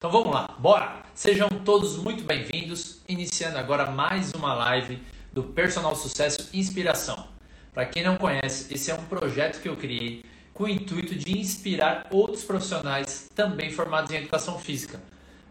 Então vamos lá, bora! Sejam todos muito bem-vindos, iniciando agora mais uma live do Personal Sucesso Inspiração. Para quem não conhece, esse é um projeto que eu criei com o intuito de inspirar outros profissionais também formados em educação física,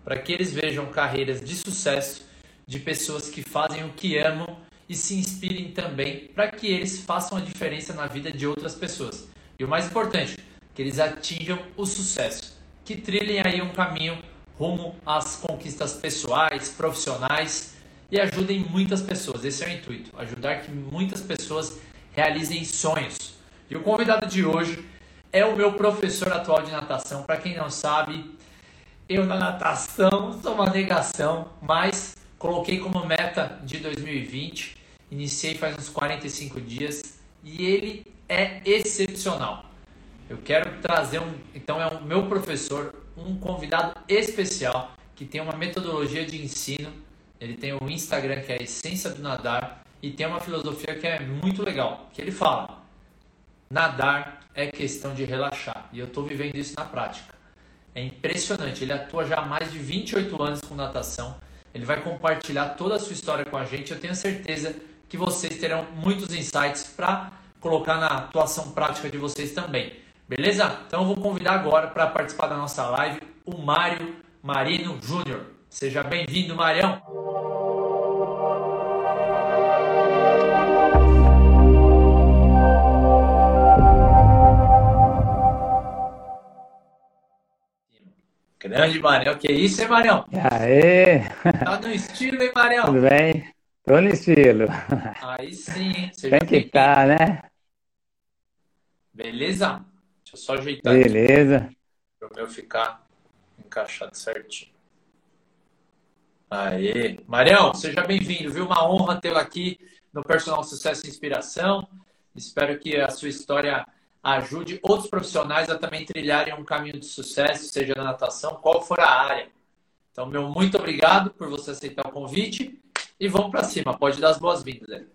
para que eles vejam carreiras de sucesso de pessoas que fazem o que amam e se inspirem também para que eles façam a diferença na vida de outras pessoas. E o mais importante, que eles atinjam o sucesso, que trilhem aí um caminho rumo às conquistas pessoais, profissionais e ajudem muitas pessoas. Esse é o intuito, ajudar que muitas pessoas realizem sonhos. E o convidado de hoje é o meu professor atual de natação. Para quem não sabe, eu na natação sou uma negação, mas coloquei como meta de 2020. Iniciei faz uns 45 dias e ele é excepcional. Eu quero trazer um, então é o meu professor, um convidado especial que tem uma metodologia de ensino. Ele tem o Instagram que é a essência do nadar e tem uma filosofia que é muito legal, que ele fala: nadar é questão de relaxar. E eu estou vivendo isso na prática. É impressionante. Ele atua já há mais de 28 anos com natação. Ele vai compartilhar toda a sua história com a gente. Eu tenho certeza que vocês terão muitos insights para colocar na atuação prática de vocês também. Beleza? Então eu vou convidar agora para participar da nossa live o Mário Marino Júnior. Seja bem-vindo, Marião. Grande Marião, que isso, hein, Marião? Aê! Tá no estilo, hein, Marião? Tudo bem? Tô no estilo. Aí sim, seja Tem que estar, tá, né? Beleza? Deixa eu só ajeitar Beleza. Para o meu ficar encaixado certinho. Aê! Marião, seja bem-vindo, viu? Uma honra tê-lo aqui no Personal Sucesso e Inspiração. Espero que a sua história ajude outros profissionais a também trilharem um caminho de sucesso, seja na natação, qual for a área. Então, meu muito obrigado por você aceitar o convite e vamos para cima. Pode dar as boas-vindas.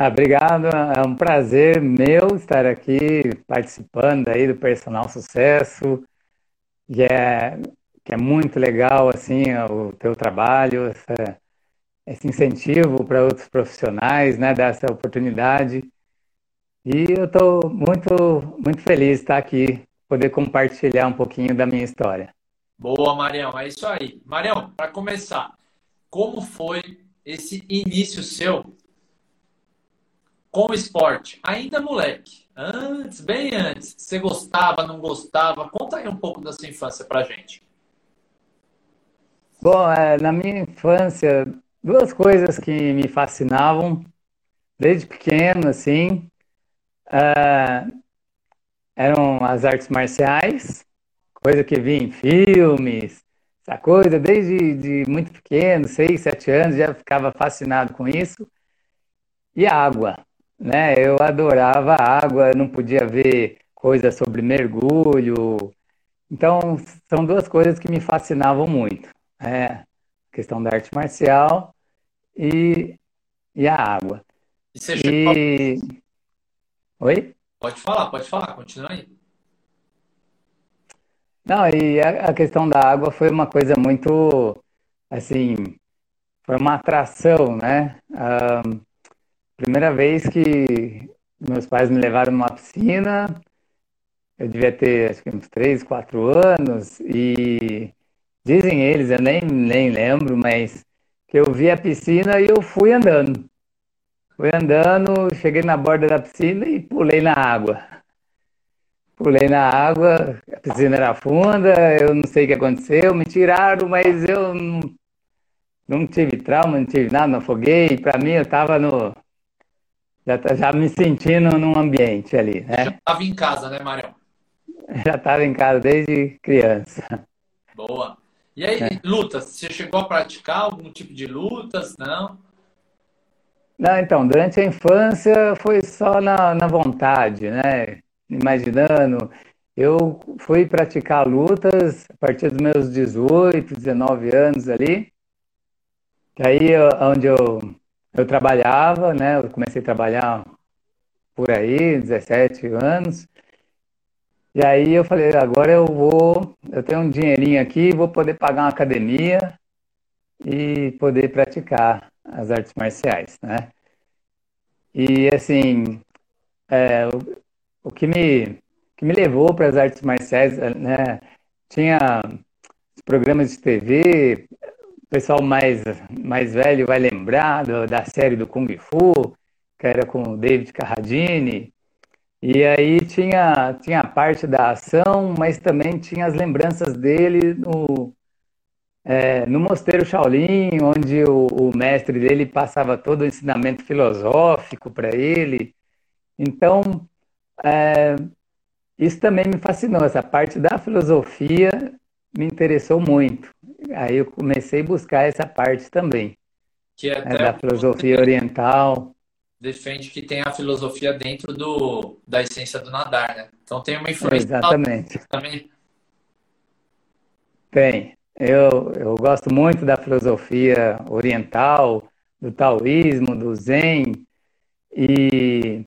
Ah, obrigado, é um prazer meu estar aqui participando aí do Personal Sucesso, que é, que é muito legal assim o teu trabalho, essa, esse incentivo para outros profissionais, né, dessa oportunidade. E eu estou muito, muito feliz de estar aqui, poder compartilhar um pouquinho da minha história. Boa, Marião, é isso aí. Marião, para começar, como foi esse início seu com o esporte? Ainda moleque, antes, bem antes, você gostava, não gostava? Conta aí um pouco da sua infância pra gente. Bom, é, na minha infância, duas coisas que me fascinavam desde pequeno, assim, uh, eram as artes marciais, coisa que vi em filmes, essa coisa, desde de muito pequeno, seis, sete anos, já ficava fascinado com isso. E a água né? Eu adorava a água, não podia ver coisas sobre mergulho. Então, são duas coisas que me fascinavam muito. É, a questão da arte marcial e, e a água. E você chegou... e... Oi? Pode falar, pode falar, continua aí. Não, e a, a questão da água foi uma coisa muito, assim, foi uma atração, né? Um, Primeira vez que meus pais me levaram numa piscina, eu devia ter acho que uns 3, 4 anos, e dizem eles, eu nem, nem lembro, mas que eu vi a piscina e eu fui andando. Fui andando, cheguei na borda da piscina e pulei na água. Pulei na água, a piscina era funda, eu não sei o que aconteceu, me tiraram, mas eu não, não tive trauma, não tive nada, não afoguei. Para mim, eu estava no, já, tá, já me sentindo num ambiente ali, né? Já estava em casa, né, Marião? Já estava em casa desde criança. Boa. E aí, é. lutas? Você chegou a praticar algum tipo de lutas? Não? Não, então, durante a infância foi só na, na vontade, né? Imaginando. Eu fui praticar lutas a partir dos meus 18, 19 anos ali. Que aí, onde eu eu trabalhava, né? Eu comecei a trabalhar por aí, 17 anos. E aí eu falei, agora eu vou, eu tenho um dinheirinho aqui, vou poder pagar uma academia e poder praticar as artes marciais, né? E assim, é, o, o, que me, que me levou para as artes marciais, né? Tinha programas de TV, o pessoal mais, mais velho vai lembrar do, da série do Kung Fu, que era com o David Carradine, e aí tinha, tinha a parte da ação, mas também tinha as lembranças dele no, é, no Mosteiro Shaolin, onde o, o, mestre dele passava todo o ensinamento filosófico para ele. Então, é, isso também me fascinou, essa parte da filosofia me interessou muito. Aí eu comecei a buscar essa parte também, que é né, da filosofia oriental defende que tem a filosofia dentro do, da essência do nadar, né? Então tem uma influência. Exatamente. Também. Tem. Eu, eu gosto muito da filosofia oriental, do taoísmo, do zen, e,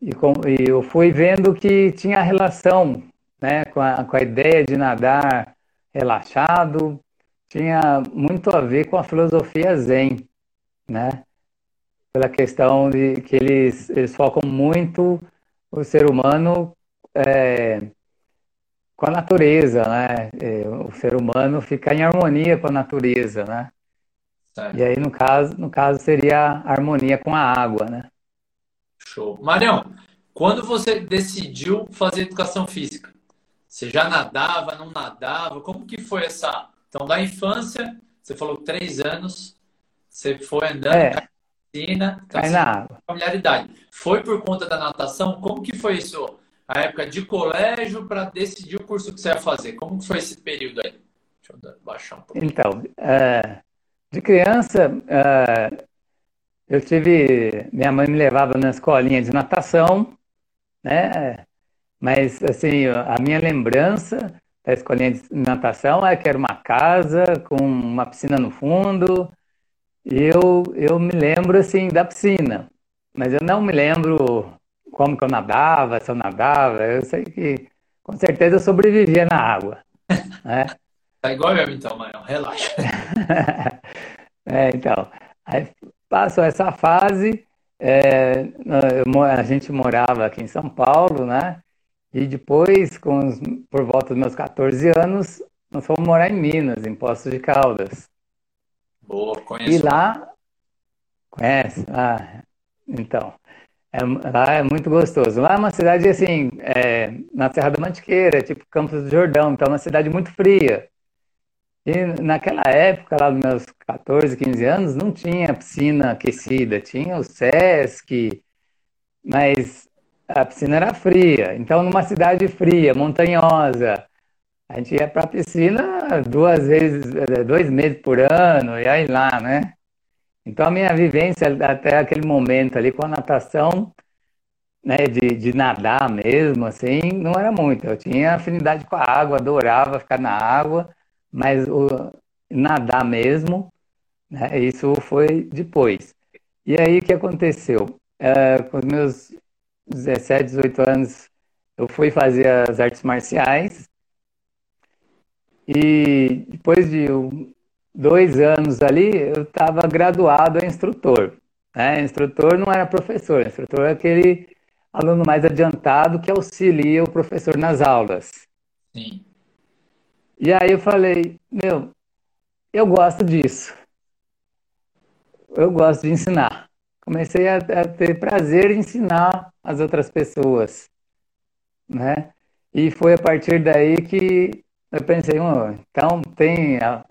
e, com, e eu fui vendo que tinha relação né, com, a, com a ideia de nadar relaxado, tinha muito a ver com a filosofia zen, né? pela questão de que eles, eles focam muito o ser humano é, com a natureza, né? É, o ser humano ficar em harmonia com a natureza, né? Certo. E aí, no caso, no caso, seria a harmonia com a água, né? Show. Marião, quando você decidiu fazer educação física? Você já nadava, não nadava? Como que foi essa... Então, da infância, você falou três anos, você foi andando... É piscina, cai na água. Familiaridade. Foi por conta da natação? Como que foi isso? A época de colégio para decidir o curso que você ia fazer? Como que foi esse período aí? Deixa eu baixar um pouquinho. Então, é, de criança, é, eu tive. Minha mãe me levava na escolinha de natação, né? Mas, assim, a minha lembrança da escolinha de natação é que era uma casa com uma piscina no fundo, eu, eu me lembro, assim, da piscina, mas eu não me lembro como que eu nadava, se eu nadava. Eu sei que, com certeza, eu sobrevivia na água. Né? Tá igual eu, então, mano. Relaxa. é, então, aí passou essa fase, é, eu, a gente morava aqui em São Paulo, né? E depois, com os, por volta dos meus 14 anos, nós fomos morar em Minas, em Poços de Caldas. Boa, conheço. E lá, conhece? Ah, então, é, lá é muito gostoso. Lá é uma cidade, assim, é, na Serra da Mantiqueira, tipo Campos do Jordão, então é uma cidade muito fria. E naquela época, lá dos meus 14, 15 anos, não tinha piscina aquecida, tinha o Sesc, mas a piscina era fria. Então, numa cidade fria, montanhosa, a gente ia para a piscina duas vezes, eh, dois meses por ano, e aí lá, né? Então a minha vivência até aquele momento ali com a natação, né, de, de nadar mesmo, assim, não era muito. Eu tinha afinidade com a água, adorava ficar na água, mas o nadar mesmo, né, isso foi depois. E aí o que aconteceu? É, com os meus 17, 18 anos, eu fui fazer as artes marciais, e depois de dois anos ali, eu estava graduado a instrutor. Né? Instrutor não era professor, instrutor é aquele aluno mais adiantado que auxilia o professor nas aulas. Sim. E aí eu falei, meu, eu gosto disso. Eu gosto de ensinar. Comecei a, a ter prazer em ensinar as outras pessoas, né? E foi a partir daí que eu pensei, oh, então tem a,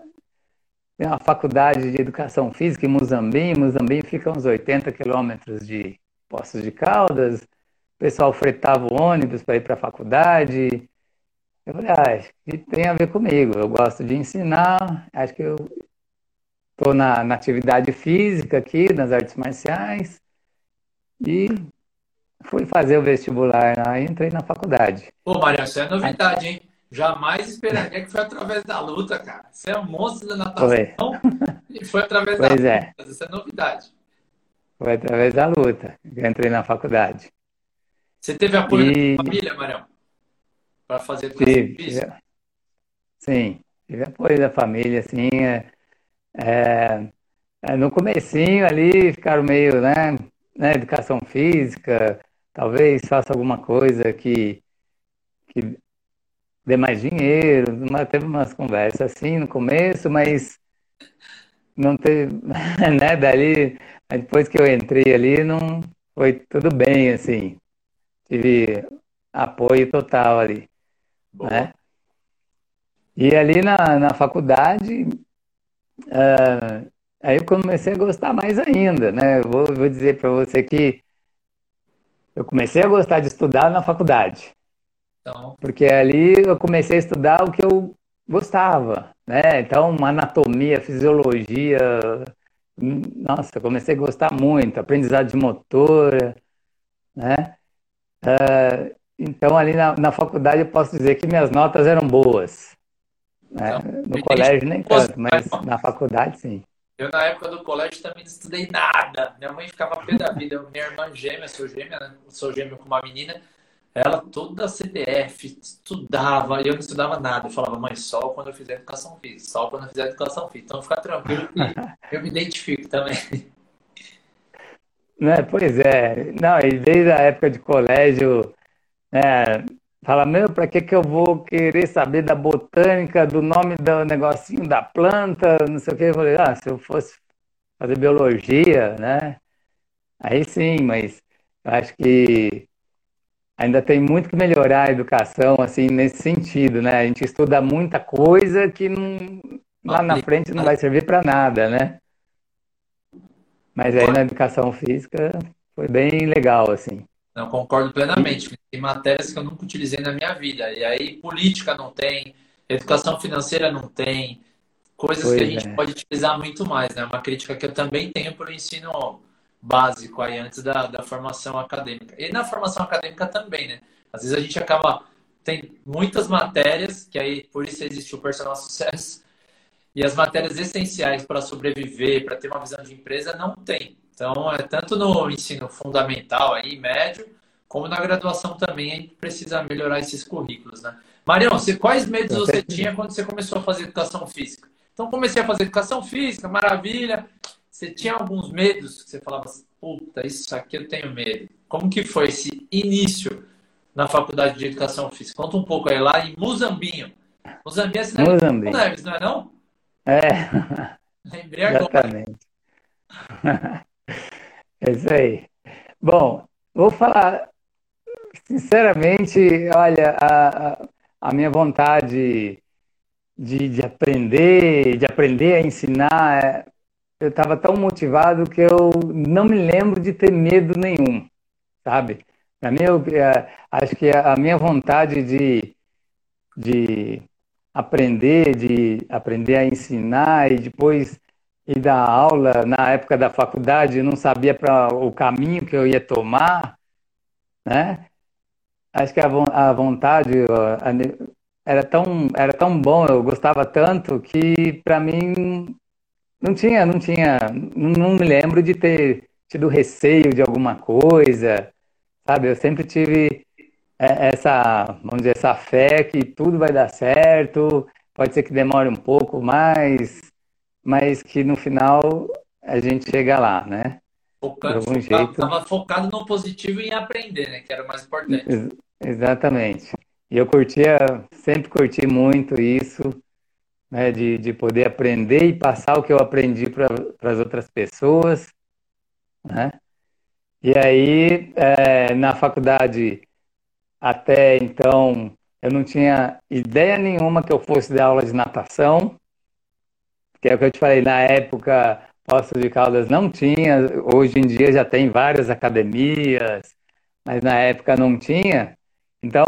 tem uma faculdade de educação física em Muzambinho. Muzambinho fica uns 80 quilômetros de Poços de Caldas. O pessoal fretava o ônibus para ir para a faculdade. Eu falei, ah, tem a ver comigo. Eu gosto de ensinar. Acho que eu estou na, na atividade física aqui, nas artes marciais. E fui fazer o vestibular lá e entrei na faculdade. Pô, Maria, isso é novidade, hein? Jamais esperaria que foi através da luta, cara. Você é um monstro da natação foi. e foi através pois da é. luta. Isso é novidade. Foi através da luta que eu entrei na faculdade. Você teve apoio e... da família, Marião? para fazer física? tive- sim, tive apoio da família, assim, é, é, é, no comecinho ali ficaram meio, né, né, educação física, talvez faça alguma coisa que, que dê mais dinheiro, mas teve umas conversas assim no começo, mas não teve, né, dali, depois que eu entrei ali, não foi tudo bem, assim, tive apoio total ali, Boa. né? E ali na, na faculdade, ah, aí eu comecei a gostar mais ainda, né? Eu vou, vou dizer para você que eu comecei a gostar de estudar na faculdade, Então, porque ali eu comecei a estudar o que eu gostava, né? Então, anatomia, fisiologia, hum, nossa, comecei a gostar muito, aprendizado de motor, né? Ah, Então, ali na, na faculdade, eu posso dizer que minhas notas eram boas, né? No colégio nem tanto, mas na faculdade sim. Eu, na época do colégio, também não estudei nada. Minha mãe ficava pé da vida. Eu- Minha irmã gêmea, sou gêmea, né? Sou gêmea com uma menina. Ela toda CDF, estudava, e eu não estudava nada. Eu falava, mãe, só quando eu fizer educação física, só quando eu fizer educação física. Então fica tranquilo que eu me identifico também. Né? Pois é. Não, e desde a época de colégio, né, fala, meu, para que que eu vou querer saber da botânica, do nome do negocinho da planta, não sei o que. Eu falei, ah, se eu fosse fazer biologia, né? Aí sim, mas eu acho que ainda tem muito que melhorar a educação, assim, nesse sentido, né? A gente estuda muita coisa que não, lá na frente não vai servir para nada, né? Mas aí na educação física foi bem legal, assim. Não, concordo plenamente. Tem matérias que eu nunca utilizei na minha vida. E aí, política não tem, educação financeira não tem, coisas que a Pois gente é. pode utilizar muito mais, né? Uma crítica que eu também tenho para o ensino básico aí, antes da, da formação acadêmica. E na formação acadêmica também, né? Às vezes a gente acaba. Tem muitas matérias, que aí por isso existe o personal sucesso, e as matérias essenciais para sobreviver, para ter uma visão de empresa, não tem. Então, é tanto no ensino fundamental aí, médio, como na graduação também, a gente precisa melhorar esses currículos, né? Marião, você, quais medos você tinha quando você começou a fazer educação física? Então, comecei a fazer educação física, maravilha. Você tinha alguns medos que você falava assim, puta, isso aqui eu tenho medo. Como que foi esse início na faculdade de educação física? Conta um pouco aí, lá em Muzambinho. Muzambinho é cidade de Porto Mozambique. Neves, não é não? É, Lembrei agora. exatamente. É isso aí. Bom, vou falar sinceramente, olha, a, a, minha vontade de, de aprender, de aprender a ensinar, é, eu estava tão motivado que eu não me lembro de ter medo nenhum, sabe? Para eu, é, acho que a minha vontade de, de aprender, de aprender a ensinar e depois ir dar aula na época da faculdade, não sabia para o caminho que eu ia tomar, né? Acho que a, a vontade a ne- era tão, era tão bom, eu gostava tanto que para mim não tinha, não tinha, não, me lembro de ter tido receio de alguma coisa, sabe? Eu sempre tive essa, vamos dizer, essa fé que tudo vai dar certo, pode ser que demore um pouco mais, mas que no final a gente chega lá, né? De Focando, algum focado, jeito. tava focado no positivo e em aprender, né? Que era o mais importante. Ex- exatamente. E eu curtia, sempre curti muito isso, né? De, de poder aprender e passar o que eu aprendi para as outras pessoas, né? E aí, é, na faculdade, até então, eu não tinha ideia nenhuma que eu fosse dar aula de natação, que é o que eu te falei, na época, Poços de Caldas não tinha, hoje em dia já tem várias academias, mas na época não tinha. Então,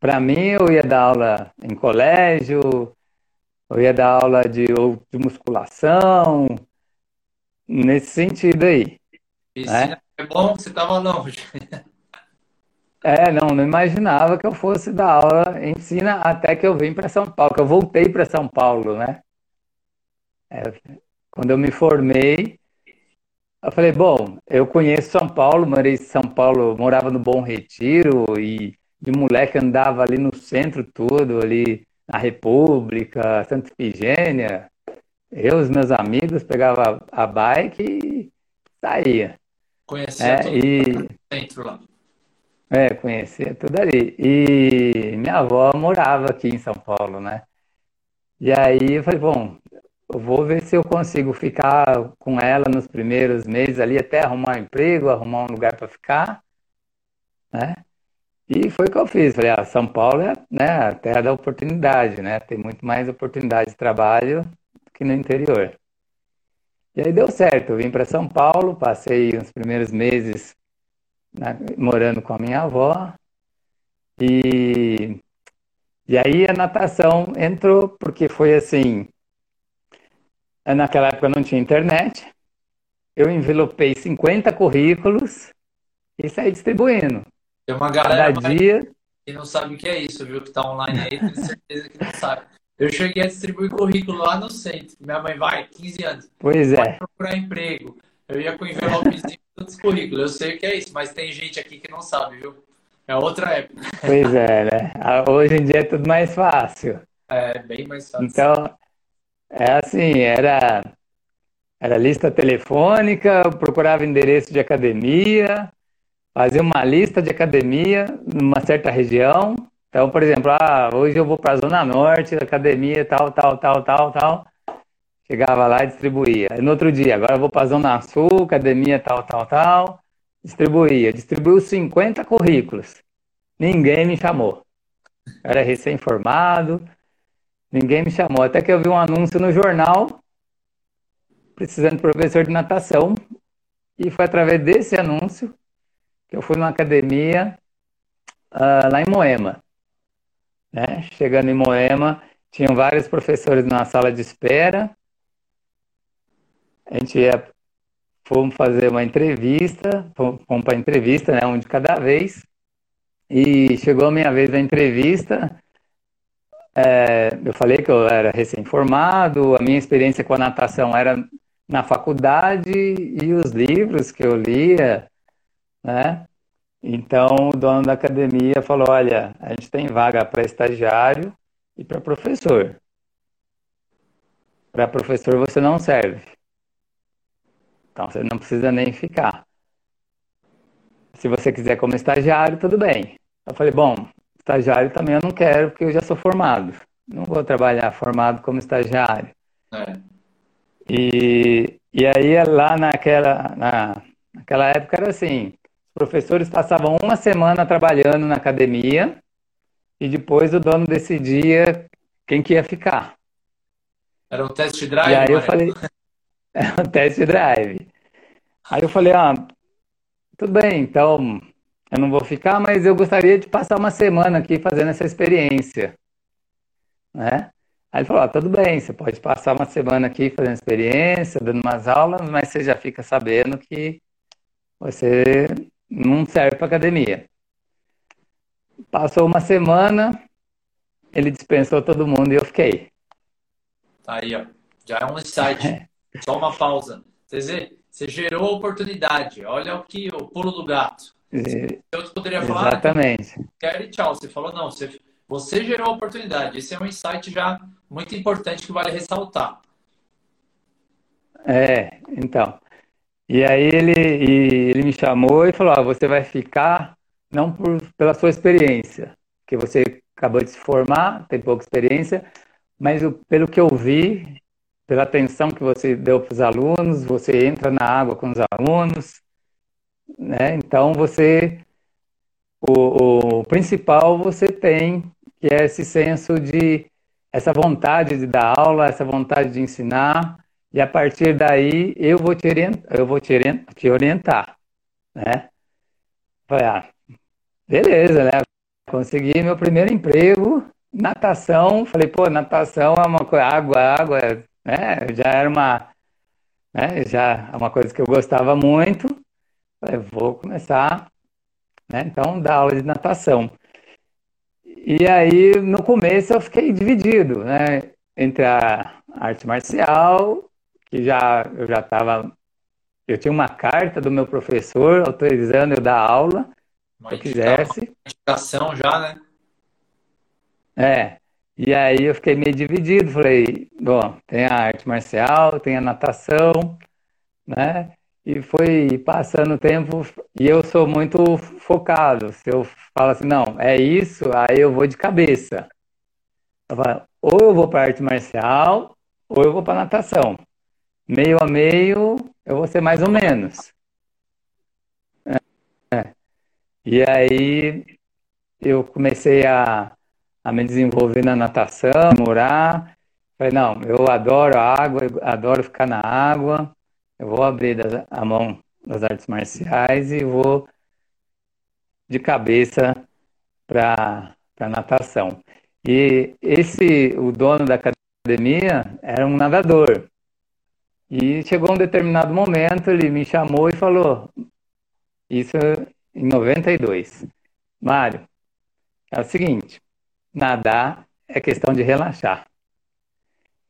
para mim, eu ia dar aula em colégio, eu ia dar aula de, de musculação, nesse sentido aí, né? é bom, você tava longe. É, não, não imaginava que eu fosse dar aula em piscina até que eu vim para São Paulo, que eu voltei para São Paulo, né? É, quando eu me formei, eu falei, bom, eu conheço São Paulo, morei em São Paulo, morava no Bom Retiro e de moleque andava ali no centro todo, ali na República, Santa Ifigênia. Eu e os meus amigos pegava a bike e saía. Conhecia é, todo e... centro lá. É, conhecia tudo ali. E minha avó morava aqui em São Paulo, né? E aí eu falei, bom, eu vou ver se eu consigo ficar com ela nos primeiros meses ali, até arrumar um emprego, arrumar um lugar para ficar, né? E foi o que eu fiz. Falei, ah, São Paulo é né, a terra da oportunidade, né? Tem muito mais oportunidade de trabalho que no interior. E aí deu certo. Eu vim para São Paulo, passei os primeiros meses né, morando com a minha avó. E, e aí a natação entrou, porque foi assim. Naquela época não tinha internet. Eu envelopei 50 currículos e saí distribuindo. Tem uma galera dia... que não sabe o que é isso, viu? Que tá online aí, tenho certeza que não sabe. Eu cheguei a distribuir currículo lá no centro. Minha mãe vai, 15 anos. Pois é. Vai procurar emprego. Eu ia com envelopezinho todos currículos. Eu sei o que é isso, mas tem gente aqui que não sabe, viu? É outra época. Pois é, né? Ah, hoje em dia é tudo mais fácil. É, bem mais fácil. Então, é assim, era, era lista telefônica, procurava endereço de academia, fazia uma lista de academia numa certa região. Então, por exemplo, ah, hoje eu vou para a Zona Norte, academia tal, tal, tal, tal, tal. Chegava lá e distribuía. no outro dia, agora eu vou para a Zona Sul, academia tal, tal, tal. Distribuía. Distribuiu 50 currículos. Ninguém me chamou. Era recém-formado, ninguém me chamou. Até que eu vi um anúncio no jornal precisando de professor de natação. E foi através desse anúncio que eu fui numa academia uh, lá em Moema. Né? Chegando em Moema, tinham vários professores na sala de espera. A gente ia, fomos fazer uma entrevista, fomos para entrevista, né, um de cada vez. E chegou a minha vez da entrevista. É, eu falei que eu era recém-formado, a minha experiência com a natação era na faculdade e os livros que eu lia né? Então, o dono da academia falou: olha, a gente tem vaga para estagiário e para professor. Para professor você não serve. Então, você não precisa nem ficar. Se você quiser como estagiário, tudo bem. Eu falei: bom, estagiário também eu não quero, porque eu já sou formado. Não vou trabalhar formado como estagiário. É. E, e aí, lá naquela, na, naquela época, era assim: professores passavam uma semana trabalhando na academia e depois o dono decidia quem que ia ficar. Era um test drive? E aí eu falei, era um test drive. Aí eu falei, ah, tudo bem, então eu não vou ficar, mas eu gostaria de passar uma semana aqui fazendo essa experiência, né? Aí ele falou, ah, tudo bem, você pode passar uma semana aqui fazendo experiência, dando umas aulas, mas você já fica sabendo que você não serve para academia. Passou uma semana, ele dispensou todo mundo e eu fiquei. Tá aí, ó. Já é um insight. Só uma pausa. Você, você gerou oportunidade. Olha o que o pulo do gato. Eu poderia falar. Exatamente. Quero e tchau. Você falou, não, você, você gerou oportunidade. Esse é um insight já muito importante que vale ressaltar. É, então. E aí ele, e ele me chamou e falou: ah, você vai ficar não por, pela sua experiência, que você acabou de se formar, tem pouca experiência, mas o, pelo que eu vi, pela atenção que você deu para os alunos, você entra na água com os alunos, né? Então você o, o principal você tem, que é esse senso de essa vontade de dar aula, essa vontade de ensinar e a partir daí eu vou te orientar, eu vou te orientar, te orientar né? Falei, ah, beleza, né? Consegui meu primeiro emprego, natação. Falei, pô, natação é uma coisa, água, água, né? Já era uma, né? Já é uma coisa que eu gostava muito. Falei, vou começar, né? Então, dar aula de natação. E aí, no começo, eu fiquei dividido, né? Entre a arte marcial que já eu já estava eu tinha uma carta do meu professor autorizando eu dar aula se eu quisesse ação já, né? É. E aí eu fiquei meio dividido. Falei, bom, tem a arte marcial, tem a natação, né? E foi passando o tempo e eu sou muito focado. Se eu falo assim, não, é isso, aí eu vou de cabeça. Eu falo, ou eu vou para arte marcial, ou eu vou para natação. Meio a meio, eu vou ser mais ou menos. É. é. E aí eu comecei a, a me desenvolver na natação, morar. Falei, não, eu adoro a água, adoro ficar na água. Eu vou abrir a mão das artes marciais e vou de cabeça para a natação. E esse, o dono da academia era um nadador. E chegou um determinado momento, ele me chamou e falou, isso em 92, Mário, é o seguinte, nadar é questão de relaxar.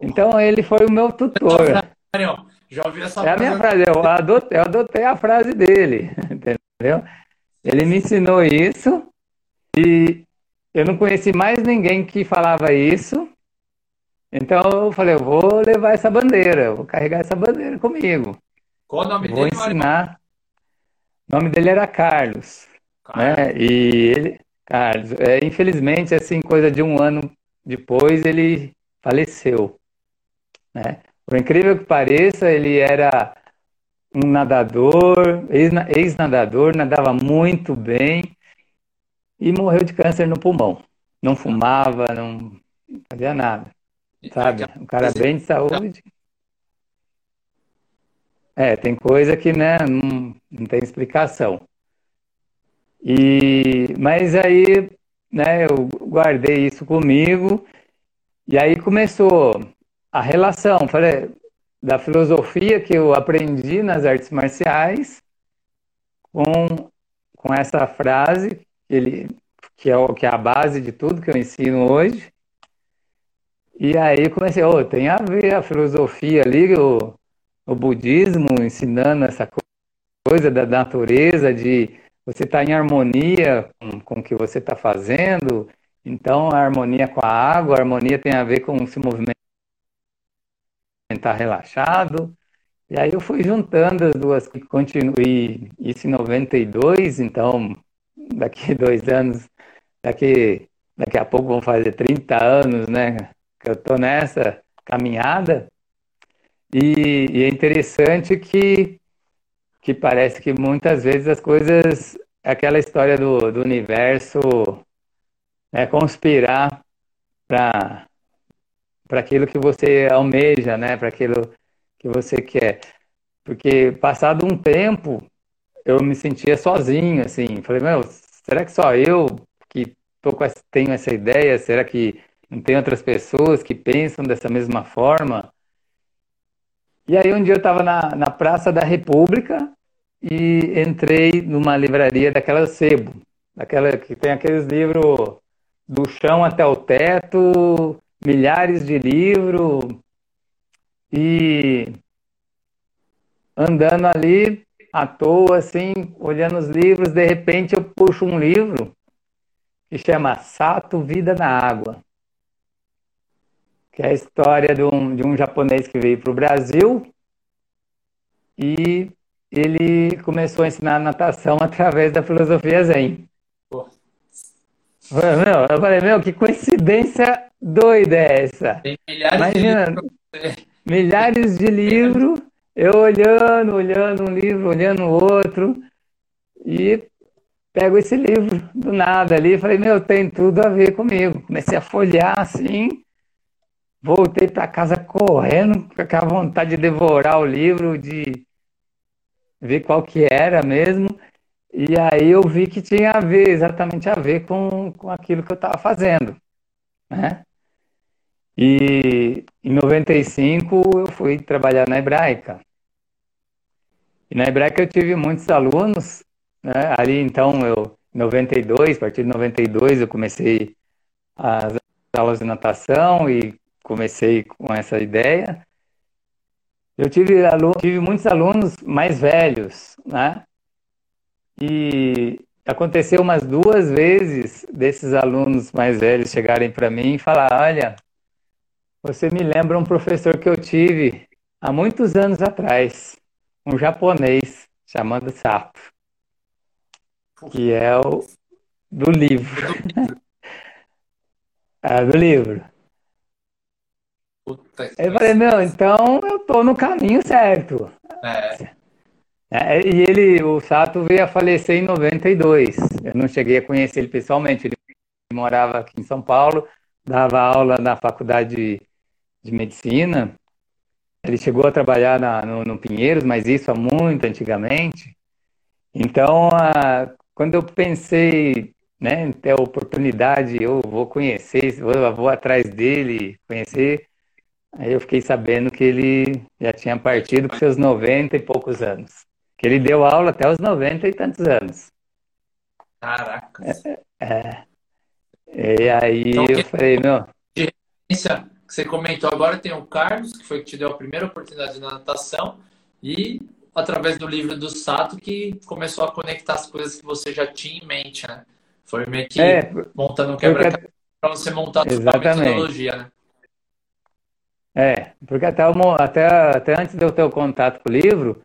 Então ele foi o meu tutor. Já ouvi essa é a minha frase, eu adotei, eu adotei a frase dele, entendeu? Ele me ensinou isso e eu não conheci mais ninguém que falava isso. Então eu falei, eu vou levar essa bandeira, vou carregar essa bandeira comigo. Qual o nome vou dele? Vou ensinar. O nome dele era Carlos, Carlos. né? E ele, Carlos, é, infelizmente, assim, coisa de um ano depois, ele faleceu, né? Por incrível que pareça, ele era um nadador, ex-nadador, nadava muito bem e morreu de câncer no pulmão. Não fumava, não fazia nada, sabe? Um cara bem de saúde. É, tem coisa que né, não, não tem explicação. E, mas aí, né, eu guardei isso comigo e aí começou a relação, da filosofia que eu aprendi nas artes marciais com, com essa frase que, ele, que, é, que é a base de tudo que eu ensino hoje. E aí comecei, oh, tem a ver a filosofia ali, o, o budismo ensinando essa coisa da natureza, de você estar tá em harmonia com, com o que você está fazendo. Então, a harmonia com a água, a harmonia tem a ver com se movimentar estar relaxado. E aí eu fui juntando as duas que continuei isso em 92, então daqui dois anos, daqui, daqui a pouco vão fazer 30 anos, né? Que eu estou nessa caminhada. E, e, é interessante que, que parece que muitas vezes as coisas, aquela história do, do universo é conspirar para para aquilo que você almeja, né? Para aquilo que você quer. Porque passado um tempo, eu me sentia sozinho, assim. Falei, meu, será que só eu que tô com essa, tenho essa ideia? Será que não tem outras pessoas que pensam dessa mesma forma? E aí um dia eu estava na, na Praça da República e entrei numa livraria daquela sebo, daquela que tem aqueles livros do chão até o teto, milhares de livros e andando ali à toa, assim, olhando os livros, de repente eu puxo um livro que chama Sato Vida na Água, que é a história de um, de um japonês que veio para o Brasil e ele começou a ensinar natação através da filosofia Zen. Meu, eu falei, meu, que coincidência doida é essa? Tem milhares Imagina, de milhares de livros, eu olhando, olhando um livro, olhando o outro, e pego esse livro do nada ali falei, meu, tem tudo a ver comigo. Comecei a folhear assim, voltei para casa correndo, com aquela vontade de devorar o livro, de ver qual que era mesmo. E aí eu vi que tinha a ver, exatamente a ver com, com aquilo que eu estava fazendo. Né? E em 95 eu fui trabalhar na Hebraica. E na Hebraica eu tive muitos alunos, né? ali então eu, em 92, a partir de 92 eu comecei as aulas de natação e comecei com essa ideia. Eu tive, aluno, tive muitos alunos mais velhos, né? E aconteceu umas duas vezes desses alunos mais velhos chegarem para mim e falar: Olha, você me lembra um professor que eu tive há muitos anos atrás, um japonês chamado Sato, que é o do livro. é, do livro. Puta Eu falei, meu, então eu tô no caminho certo. É, É, e ele, o Sato veio a falecer em 92. Eu não cheguei a conhecer ele pessoalmente. Ele morava aqui em São Paulo, dava aula na faculdade de, medicina. Ele chegou a trabalhar na- no, no Pinheiros, mas isso há muito antigamente. Então, a- quando eu pensei, né, em ter a oportunidade, eu vou conhecer, vou, vou atrás dele, conhecer. Aí eu fiquei sabendo que ele já tinha partido com seus 90 e poucos anos. Que ele deu aula até os 90 e tantos anos. caracas. E aí Então, eu falei, meu, que você comentou agora tem o Carlos, que foi que te deu a primeira oportunidade na natação, e através do livro do Sato que começou a conectar as coisas que você já tinha em mente, né? Foi meio que é, montando um porque, quebra-cabeça para você montar a sua metodologia, né? É, porque até, o até, até antes de eu ter o contato com o livro,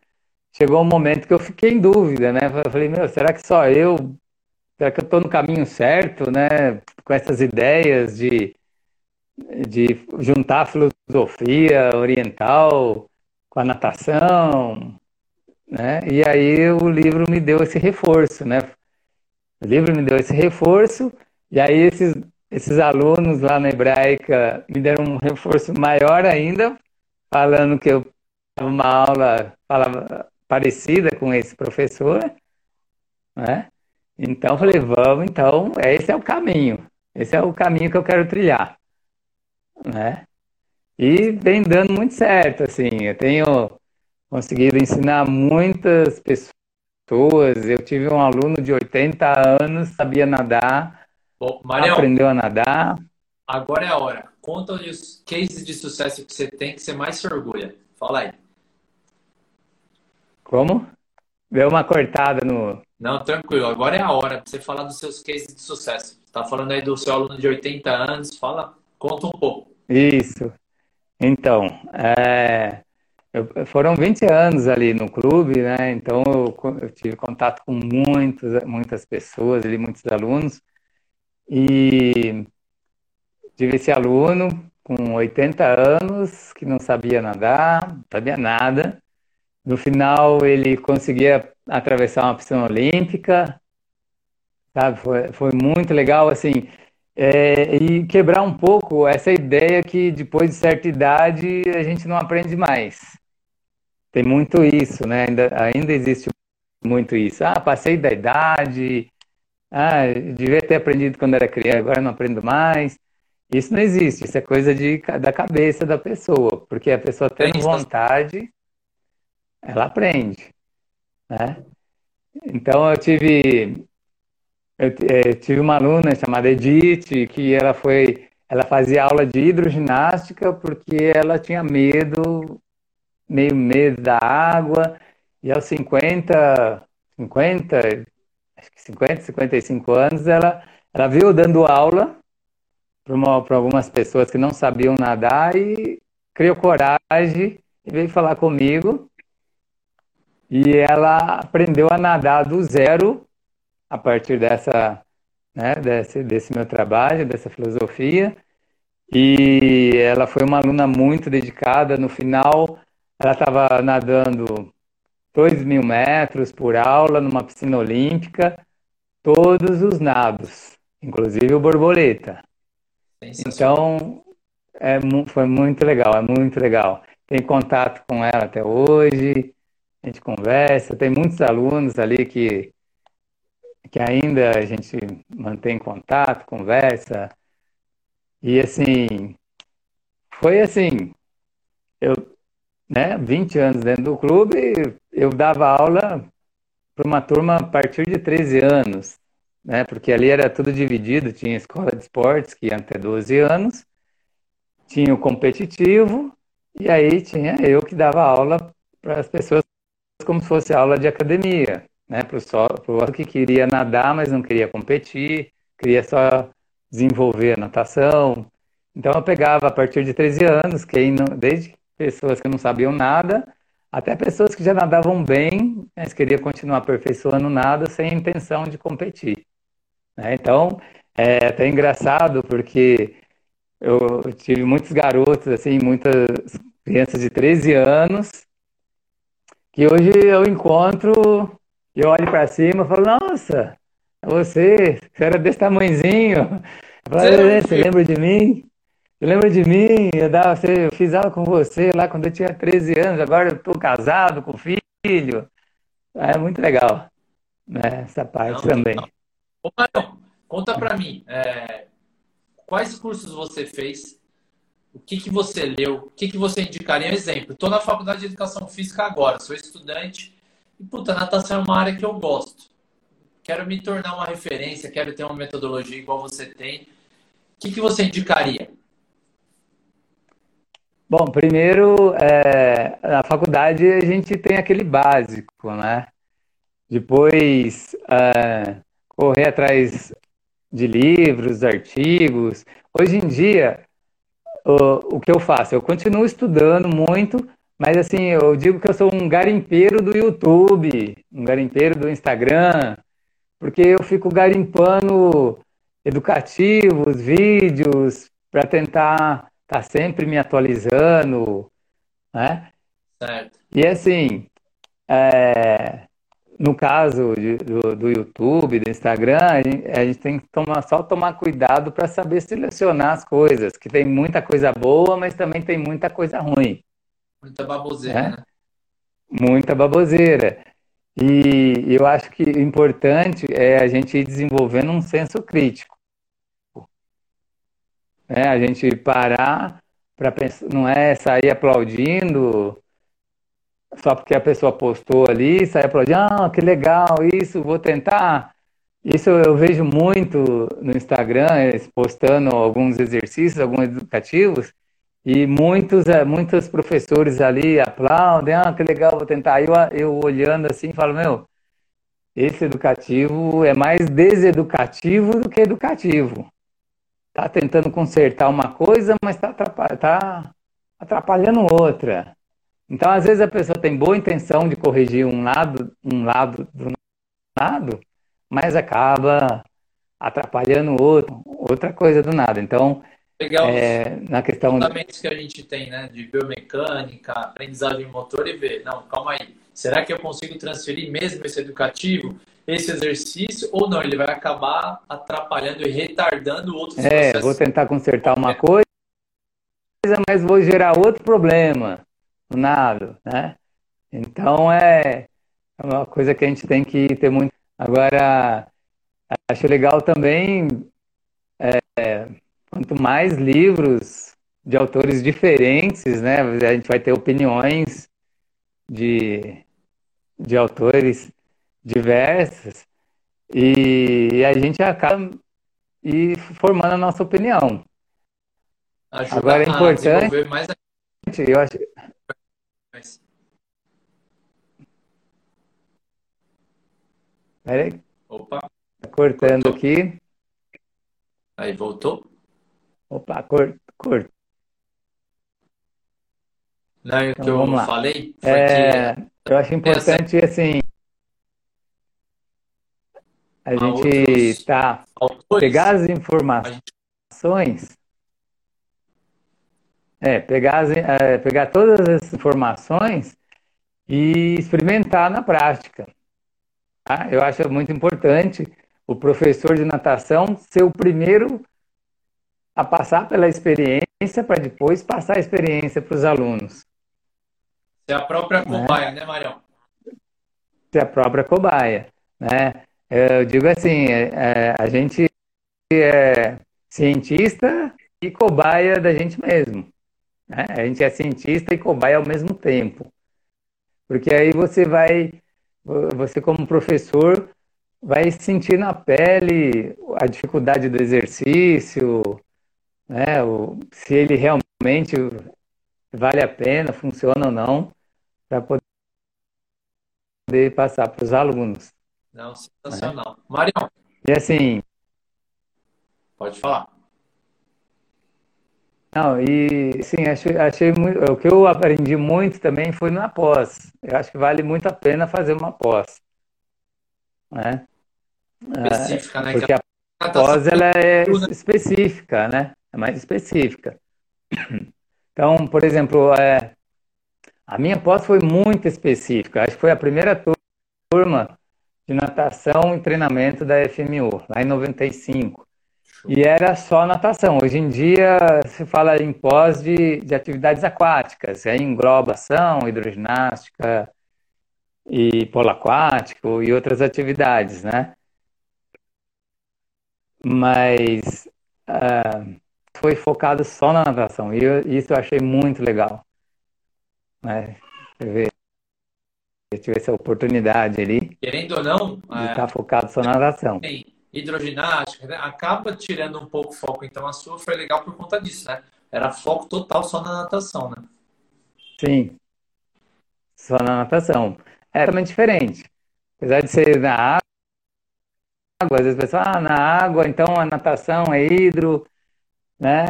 chegou um momento que eu fiquei em dúvida, né? Falei, meu, será que só eu, será que eu estou no caminho certo, né? Com essas ideias de, de juntar a filosofia oriental com a natação, né? E aí o livro me deu esse reforço, né? O livro me deu esse reforço, e aí esses, esses alunos lá na Hebraica me deram um reforço maior ainda, falando que eu dava uma aula falava, parecida com esse professor, né? Então eu falei, vamos, então, esse é o caminho, esse é o caminho que eu quero trilhar, né? E vem dando muito certo, assim, eu tenho conseguido ensinar muitas pessoas. Eu tive um aluno de 80 anos, sabia nadar, Bom, Marião, aprendeu a nadar. agora é a hora. Conta os cases de sucesso que você tem que você mais se orgulha. Fala aí. Como? Deu uma cortada no. Não, tranquilo. Agora é a hora para você falar dos seus cases de sucesso. Você tá falando aí do seu aluno de 80 anos. Fala, conta um pouco. Isso. Então, é, eu- foram 20 anos ali no clube, né? Então eu, eu tive contato com muitos, muitas pessoas ali, muitos alunos. E tive esse aluno com 80 anos que não sabia nadar, não sabia nada. No final, ele conseguia atravessar uma piscina olímpica, sabe? Foi, foi muito legal, assim, é, e quebrar um pouco essa ideia que depois de certa idade a gente não aprende mais. Tem muito isso, né? Ainda, ainda existe muito isso. Ah, passei da idade, ah, devia ter aprendido quando era criança, agora não aprendo mais. Isso não existe, isso é coisa de, da cabeça da pessoa, porque a pessoa Tem vontade, ela aprende, né? Então eu tive eu, eh, tive uma aluna chamada Edith que ela foi ela fazia aula de hidroginástica porque ela tinha medo, meio medo da água, e aos 50, 50, acho que 50, 55 anos, ela ela veio dando aula para algumas pessoas que não sabiam nadar e criou coragem e veio falar comigo. E ela aprendeu a nadar do zero a partir dessa, né, desse, desse meu trabalho, dessa filosofia. E ela foi uma aluna muito dedicada. No final, ela estava nadando 2 mil metros por aula numa piscina olímpica, todos os nados, inclusive o borboleta. Então, é, foi muito legal, é muito legal. Tenho contato com ela até hoje, a gente conversa, tem muitos alunos ali que, que ainda a gente mantém contato, conversa. E assim, foi assim, eu, né, 20 anos dentro do clube, eu dava aula para uma turma a partir de 13 anos, né? Porque ali era tudo dividido, tinha escola de esportes, que ia até 12 anos, tinha o competitivo, e aí tinha eu que dava aula para as pessoas como se fosse aula de academia, né? Para o outro que queria nadar, mas não queria competir, queria só desenvolver a natação. Então eu pegava a partir de 13 anos, quem não, desde pessoas que não sabiam nada, até pessoas que já nadavam bem, mas queriam continuar aperfeiçoando nada sem intenção de competir. Né? Então é até engraçado porque eu tive muitos garotos, assim, muitas crianças de 13 anos, que hoje eu encontro, eu olho para cima e falo, nossa, é você, você era desse tamanhozinho. Eu falo, é, você lembra de mim? Você lembra de mim? Eu, dava, eu fiz aula com você lá quando eu tinha 13 anos, agora eu estou casado com filho. É muito legal, né? Essa parte não, também. Não. Ô, Marão, conta para mim, é, quais cursos você fez o que, que você leu, o que, que você indicaria? Um exemplo, estou na faculdade de educação física agora, sou estudante e, puta, natação é uma área que eu gosto. Quero me tornar uma referência, quero ter uma metodologia igual você tem. O que, que você indicaria? Bom, primeiro, é, na faculdade a gente tem aquele básico, né? Depois, é, correr atrás de livros, artigos. Hoje em dia, o, o que eu faço? Eu continuo estudando muito, mas assim, eu digo que eu sou um garimpeiro do YouTube, um garimpeiro do Instagram, porque eu fico garimpando educativos, vídeos, para tentar estar tá sempre me atualizando, né? Certo. E assim, é, no caso de, do, do, YouTube, do Instagram, a gente, a gente, tem que tomar, só tomar cuidado para saber selecionar as coisas, que tem muita coisa boa, mas também tem muita coisa ruim. Muita baboseira, né? né? Muita baboseira. E eu acho que o importante é a gente ir desenvolvendo um senso crítico. É, a gente parar para pensar, não é sair aplaudindo só porque a pessoa postou ali, sai aplaudindo, ah, que legal, isso, vou tentar. Isso eu vejo muito no Instagram, postando alguns exercícios, alguns educativos, e muitos, eh, muitos professores ali aplaudem, ah, que legal, vou tentar. Aí eu, eu olhando assim, falo, meu, esse educativo é mais deseducativo do que educativo. Tá tentando consertar uma coisa, mas está tá atrapalhando outra. Então, às vezes a pessoa tem boa intenção de corrigir um lado, um lado do lado, mas acaba atrapalhando outro, outra coisa do nada. Então, Legal. É, na questão fundamentos que a gente tem, né, de biomecânica, aprendizagem motor e ver, não, calma aí, será que eu consigo transferir mesmo esse educativo, esse exercício, ou não? Ele vai acabar atrapalhando e retardando outros é, processos. É, vou tentar consertar uma coisa, mas vou gerar outro problema no nado, né? Então é uma coisa que a gente tem que ter muito. Agora, acho legal também, é, quanto mais livros de autores diferentes, né? A gente vai ter opiniões de, de autores diversos e a gente acaba e formando a nossa opinião. Ajuda Agora é importante. Mais... Eu acho, Peraí. Opa. Tá cortando cortou. aqui. Aí, voltou? Opa, cort. Não, o então, que eu lá. falei foi é, que... Eu acho importante, essa... assim, a gente tá, pegar as informações, é, pegar, as, é, pegar todas as informações e experimentar na prática. Tá? Eu acho muito importante o professor de natação ser o primeiro a passar pela experiência para depois passar a experiência para os alunos. Ser a própria né? cobaia, né, né Marião? Ser a própria cobaia, né? Eu digo assim, é, é, a gente é cientista e cobaia da gente mesmo. Né? A gente é cientista e cobaia ao mesmo tempo. Porque aí você vai você como professor vai sentir na pele a dificuldade do exercício, né? O, se ele realmente vale a pena, funciona ou não, para poder passar para os alunos. Não, sensacional. Né? Marião. E assim. Pode falar. Não, e sim, achei, achei muito, o que eu aprendi muito também foi na pós. Eu acho que vale muito a pena fazer uma pós. Né? Específica, né? Porque a pós ela é específica, né? É mais específica. Então, por exemplo, é, a minha pós foi muito específica. Acho que foi a primeira turma de natação e treinamento da FMU, lá em 95. E era só natação. Hoje em dia se fala em pós de, de atividades aquáticas, aí engloba ação, hidroginástica e polo aquático e outras atividades, né? Mas uh, foi focado só na natação e eu, isso eu achei muito legal. Né? Eu tive essa oportunidade ali. Querendo ou não, de é... estar focado só na natação. Sim hidroginástica, né? acaba tirando um pouco o foco. Então a sua foi legal por conta disso, né? Era foco total só na natação, né? Sim, só na natação. É também diferente. Apesar de ser na água, às vezes a pessoa, ah, na água, então a natação é hidro, né?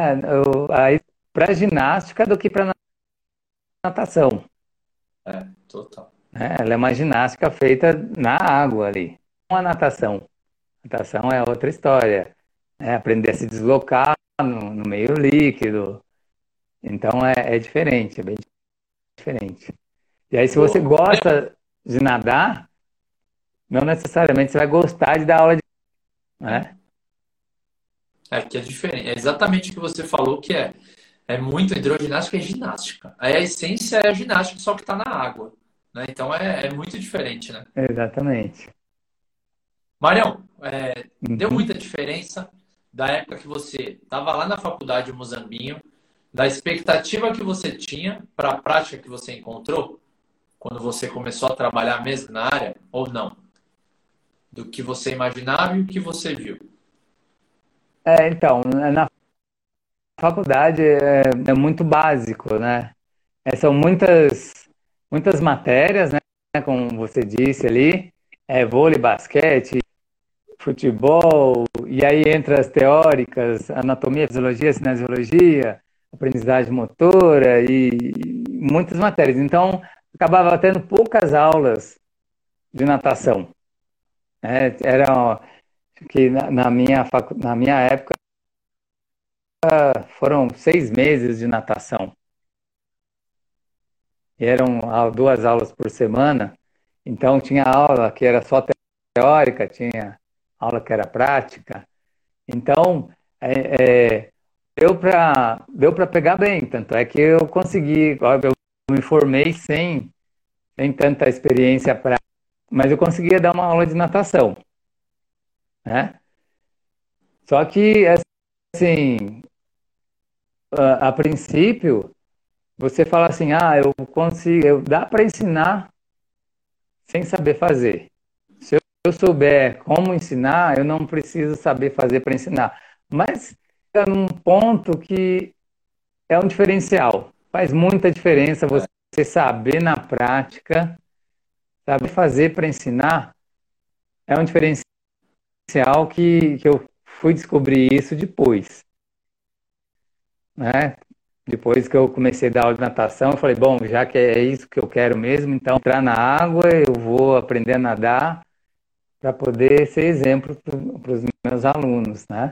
Aí para ginástica do que para natação. É, total. É, ela é uma ginástica feita na água ali, não a natação. Natação é outra história. É aprender a se deslocar no, no meio líquido. Então é, é, diferente, é bem diferente. E aí, se você gosta de nadar, não necessariamente você vai gostar de dar aula de. Né? É que é diferente. É exatamente o que você falou, que é, é muito hidroginástica e ginástica. Aí a essência é a ginástica, só que está na água. Né? Então é, é muito diferente, né? Exatamente. Marião, é, uhum. deu muita diferença da época que você estava lá na faculdade de Mozambinho, da expectativa que você tinha para a prática que você encontrou quando você começou a trabalhar mesmo na área, ou não? Do que você imaginava e o que você viu? É, então, na faculdade é, é muito básico, né? É, são muitas, muitas matérias, né? Como você disse ali, é vôlei, basquete, futebol, e aí entra as teóricas, anatomia, fisiologia, cinesiologia, aprendizagem motora e muitas matérias. Então, acabava tendo poucas aulas de natação. É, era que na, na, minha facu, na minha época foram seis meses de natação. E eram duas aulas por semana. Então tinha aula que era só teórica, tinha aula que era prática. Então, é, é, deu para deu pegar bem, tanto é que eu consegui, eu me formei sem, sem tanta experiência prática, mas eu conseguia dar uma aula de natação, né? Só que, assim, a, a princípio, você fala assim, ah, eu consigo, eu, dá para ensinar sem saber fazer eu souber como ensinar, eu não preciso saber fazer para ensinar. Mas é num ponto que é um diferencial. Faz muita diferença você saber na prática, saber fazer para ensinar. É um diferencial que, que eu fui descobrir isso depois. Né? Depois que eu comecei a dar aula de natação, eu falei, bom, já que é isso que eu quero mesmo, então entrar na água, eu vou aprender a nadar para poder ser exemplo para os meus alunos, né?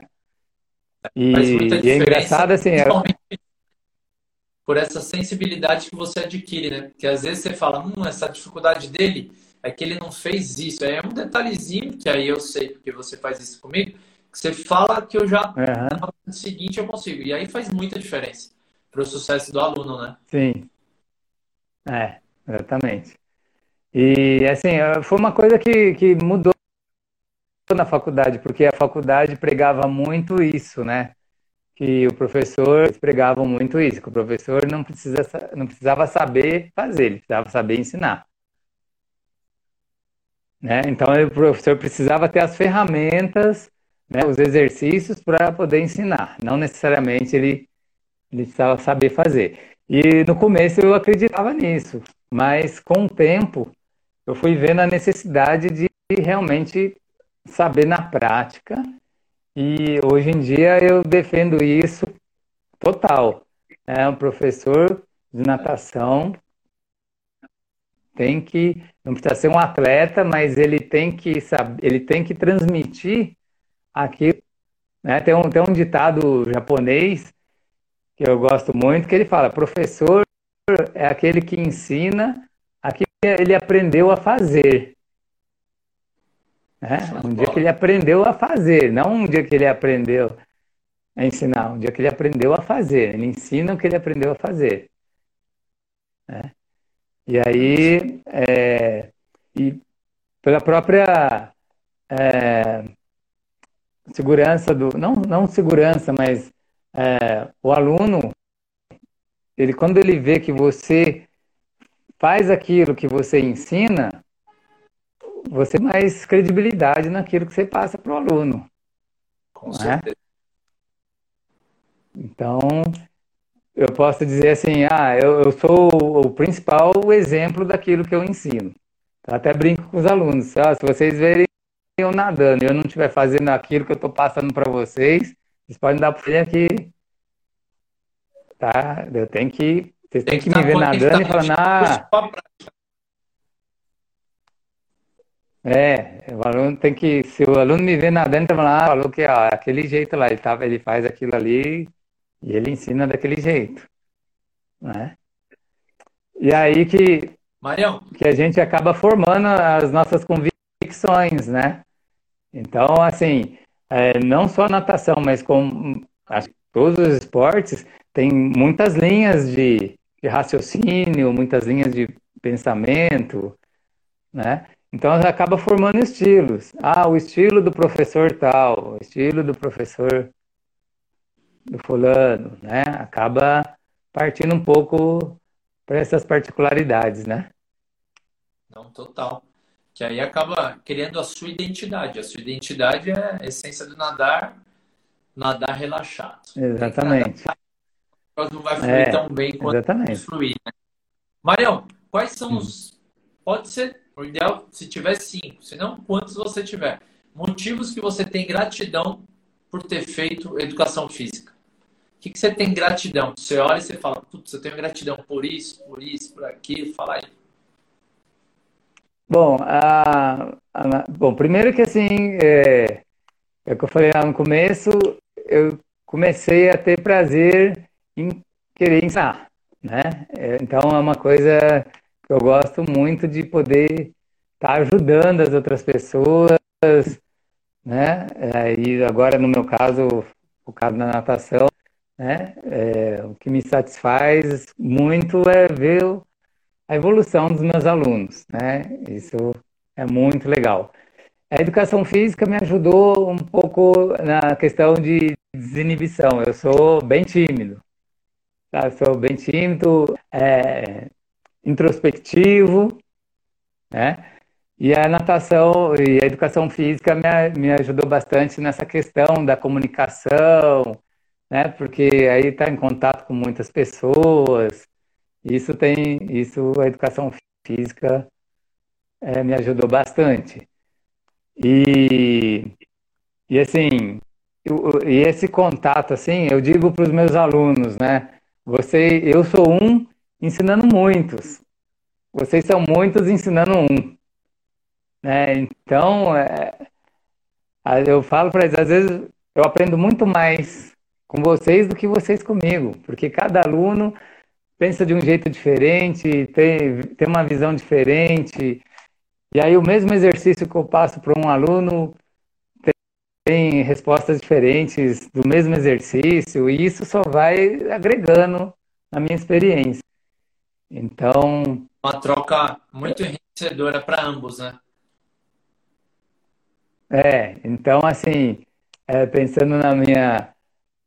E, e é engraçado assim, é... por essa sensibilidade que você adquire, né? Porque às vezes você fala, hum, essa dificuldade dele é que ele não fez isso. É um detalhezinho que aí eu sei porque você faz isso comigo, que você fala que eu já uhum. no seguinte eu consigo. E aí faz muita diferença para o sucesso do aluno, né? Sim. É, exatamente. E assim, foi uma coisa que, que mudou na faculdade, porque a faculdade pregava muito isso, né? Que o professor pregava muito isso, que o professor não, precisa, não precisava saber fazer, ele precisava saber ensinar. Né? Então, o professor precisava ter as ferramentas, né, os exercícios para poder ensinar. Não necessariamente ele, ele precisava saber fazer. E no começo eu acreditava nisso, mas com o tempo eu fui vendo a necessidade de realmente saber na prática. E hoje em dia eu defendo isso total. É um professor de natação tem que não precisa ser um atleta, mas ele tem que saber, ele tem que transmitir aquilo. Né? Tem, um, tem um ditado japonês que eu gosto muito que ele fala: professor é aquele que ensina aquilo que ele aprendeu a fazer. Né? Um dia que ele aprendeu a fazer, não um dia que ele aprendeu a ensinar, um dia que ele aprendeu a fazer. Ele ensina o que ele aprendeu a fazer. Né? E aí, é, e pela própria é, segurança do, não, não segurança, mas é, o aluno, ele quando ele vê que você faz aquilo que você ensina, você tem mais credibilidade naquilo que você passa para o aluno. Com é? certeza. Então, eu posso dizer assim, ah, eu, eu sou o principal exemplo daquilo que eu ensino. Eu até brinco com os alunos, ah, se vocês verem eu nadando e eu não estiver fazendo aquilo que eu estou passando para vocês, vocês podem dar para aqui. Tá? Eu tenho que. Vocês têm que, que me ver nadando e falando, ah. É, o aluno tem que. Se o aluno me vê nadando, tá falando, ah, falou que ó, aquele jeito lá, ele, tá, ele faz aquilo ali e ele ensina daquele jeito. Né? E aí que, Marião. que a gente acaba formando as nossas convicções, né? Então, assim, é, não só natação, mas com acho, todos os esportes, tem muitas linhas de, de raciocínio, muitas linhas de pensamento, né? Então acaba formando estilos. Ah, o estilo do professor tal, o estilo do professor do fulano, né? Acaba partindo um pouco para essas particularidades, né? Não, total. Que aí acaba criando a sua identidade. A sua identidade é a essência do nadar, nadar relaxado. Exatamente. Nadar, não vai fluir é, tão bem quanto exatamente. fluir. Né? Marião, quais são os. Pode ser, o ideal, se tiver cinco, se não, quantos você tiver. Motivos que você tem gratidão por ter feito educação física? O que, que você tem gratidão? Você olha e você fala, putz, eu tenho gratidão por isso, por isso, por aquilo, fala aí. Bom, a, a, bom, primeiro que assim, é, é o que eu falei lá no começo, eu comecei a ter prazer em querer ensinar, né? É, então é uma coisa eu gosto muito de poder estar tá ajudando as outras pessoas, né? É, e agora, no meu caso, focado na natação, né? É, o que me satisfaz muito é ver a evolução dos meus alunos, né? Isso é muito legal. A educação física me ajudou um pouco na questão de desinibição. Eu sou bem tímido, tá? sou bem tímido, é, introspectivo, né? E a natação e a educação física me, me ajudou bastante nessa questão da comunicação, né? Porque aí está em contato com muitas pessoas. Isso tem, isso a educação física é, me ajudou bastante. E, e assim, eu, e esse contato, assim, eu digo para os meus alunos, né? Você, eu sou um ensinando muitos. Vocês são muitos ensinando um. Né? Então, é, eu falo para eles, às vezes eu aprendo muito mais com vocês do que vocês comigo, porque cada aluno pensa de um jeito diferente, tem, tem uma visão diferente, e aí o mesmo exercício que eu passo para um aluno tem, tem respostas diferentes do mesmo exercício, e isso só vai agregando na minha experiência. Então. Uma troca muito enriquecedora para ambos, né? É, então, assim, é, pensando na minha,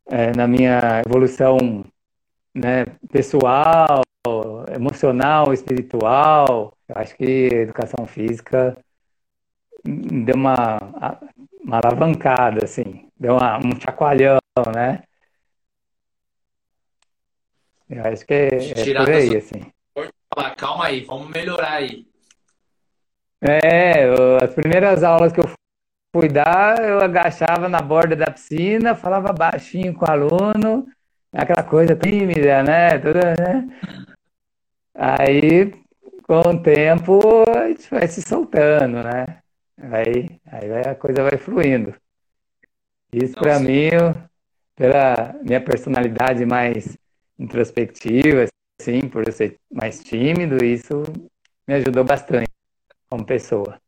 é, na minha evolução né, pessoal, emocional, espiritual, eu acho que a educação física deu uma, uma alavancada, assim, deu uma, um chacoalhão, né? Eu acho que é, é por aí, assim. Calma aí, vamos melhorar aí. É, as primeiras aulas que eu fui dar, eu agachava na borda da piscina, falava baixinho com o aluno, aquela coisa tímida, né? Toda, né? Aí, com o tempo, a gente vai se soltando, né? Aí, aí a coisa vai fluindo. Isso para mim, pela minha personalidade mais introspectiva, assim, por eu ser mais tímido, isso me ajudou bastante como pessoa.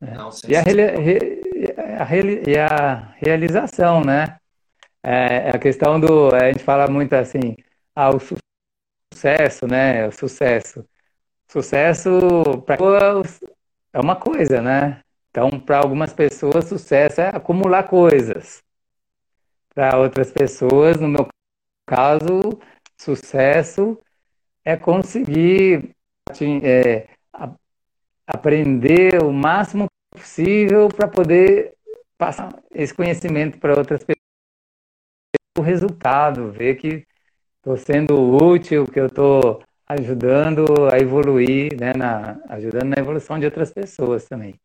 né? Não, E a, re- e a realização, né? É, a questão do, a gente fala muito assim, ah, o su- sucesso, né? O sucesso. Sucesso para é uma coisa, né? Então, para algumas pessoas, sucesso é acumular coisas. Para outras pessoas, no meu caso, sucesso é conseguir atin- é, aprender o máximo possível para poder passar esse conhecimento para outras pessoas. O resultado, ver que estou sendo útil, que eu estou ajudando a evoluir, né, na, ajudando na evolução de outras pessoas também.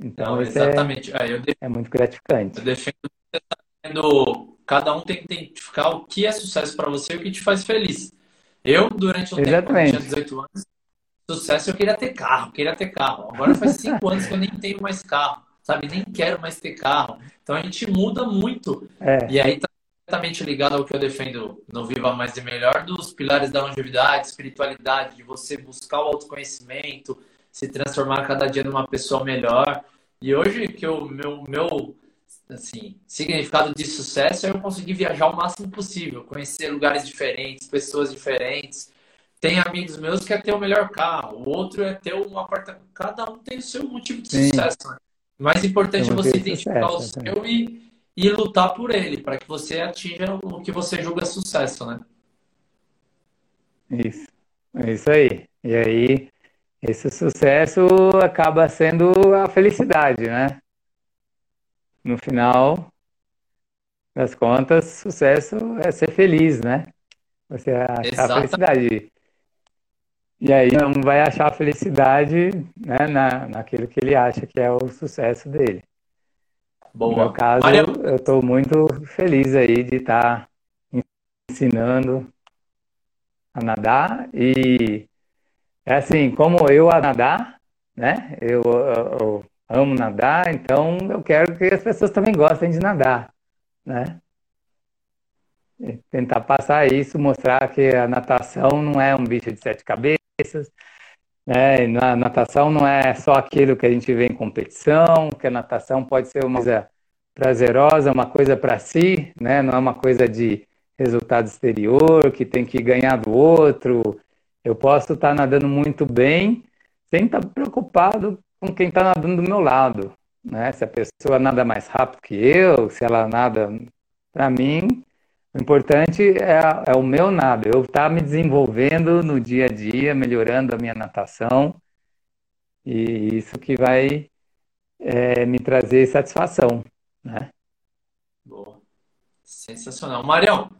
Então, Não, é, exatamente. Aí eu é muito Eu gratificante. defendo defendo- cada um tem que identificar o que é sucesso para você e o que te faz feliz. Eu, durante um tempo, quando eu tinha Exatamente. 18 anos, sucesso eu queria ter carro, queria ter carro. Agora faz 5 anos que eu nem tenho mais carro, sabe? Nem quero mais ter carro. Então a gente muda muito. É, E aí tá diretamente ligado ao que eu defendo no Viva Mais e Melhor, dos pilares da longevidade, espiritualidade, de você buscar o autoconhecimento, se transformar cada dia numa pessoa melhor. E hoje que o meu, meu assim, significado de sucesso é eu conseguir viajar o máximo possível, conhecer lugares diferentes, pessoas diferentes. Tem amigos meus que é ter o melhor carro, o outro é ter um apartamento. Cada um tem o seu motivo de sim, sucesso, né? O mais é importante é você identificar o sucesso, exatamente. seu e, e lutar por ele, para que você atinja o que você julga sucesso, né? Isso, é isso aí. E aí, esse sucesso acaba sendo a felicidade, né? No final das contas, sucesso é ser feliz, né? Você achar a Exatamente. felicidade. E aí não vai achar a felicidade, né, na, naquilo que ele acha que é o sucesso dele. No meu Boa. caso, Marião, eu estou muito feliz aí de estar ensinando a nadar e é assim, como eu a nadar, né? Eu, eu- eu amo nadar, então eu quero que as pessoas também gostem de nadar, né? E tentar passar isso, mostrar que a natação não é um bicho de sete cabeças, né? Na natação não é só aquilo que a gente vê em competição, que a natação pode ser uma coisa prazerosa, uma coisa para si, né? Não é uma coisa de resultado exterior, que tem que ganhar do outro. Eu posso estar nadando muito bem sem estar preocupado com quem está nadando do meu lado, né? Se a pessoa nada mais rápido que eu, se ela nada, para mim, o importante é, é o meu nado, eu estar me desenvolvendo no dia a dia, melhorando a minha natação, e isso que vai é, me trazer satisfação, né? boa. Sensacional. Marião,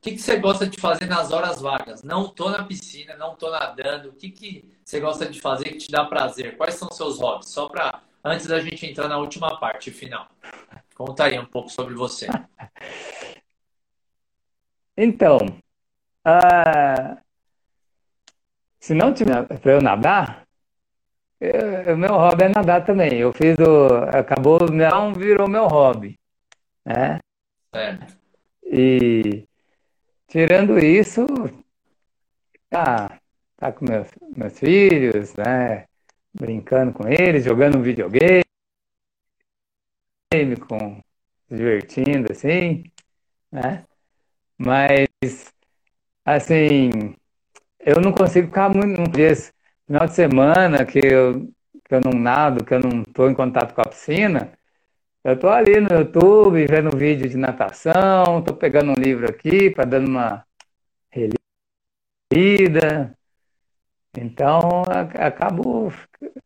o que que você gosta de fazer nas horas vagas? Não tô na piscina, não tô nadando. O que que você gosta de fazer que te dá prazer? Quais são seus hobbies? Só para antes da gente entrar na última parte final. Conta aí um pouco sobre você. Então, ah, se não tiver para eu nadar, eu- o meu hobby é nadar também. Eu fiz o, acabou, não virou meu hobby, né? Certo. E tirando isso, tá, tá com meus, meus filhos, né? Brincando com eles, jogando um videogame, com, se divertindo assim, né? Mas, assim, eu não consigo ficar muito num dias, final de semana que eu, que eu não nado, que eu não estou em contato com a piscina, eu estou ali no YouTube vendo vídeo de natação, estou pegando um livro aqui para dando uma relida. Então, a- acabo,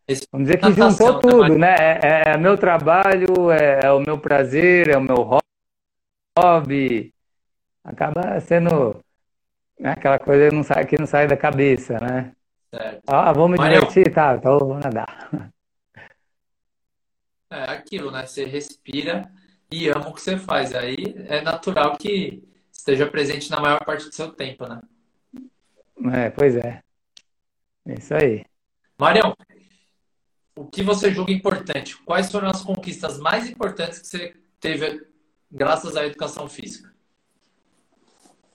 Esse- vamos dizer que Natação, juntou né, tudo, né? É, é meu trabalho, é, é o meu prazer, é o meu hobby. Acaba sendo, né, aquela coisa que não sai, que não sai da cabeça, né? Certo. Ah, vou me Marião, divertir, tá, então vou nadar. É aquilo, né? Você respira e ama o que você faz. Aí é natural que esteja presente na maior parte do seu tempo, né? É, pois é. É isso aí. Marião, o que você julga importante? Quais foram as conquistas mais importantes que você teve graças à educação física?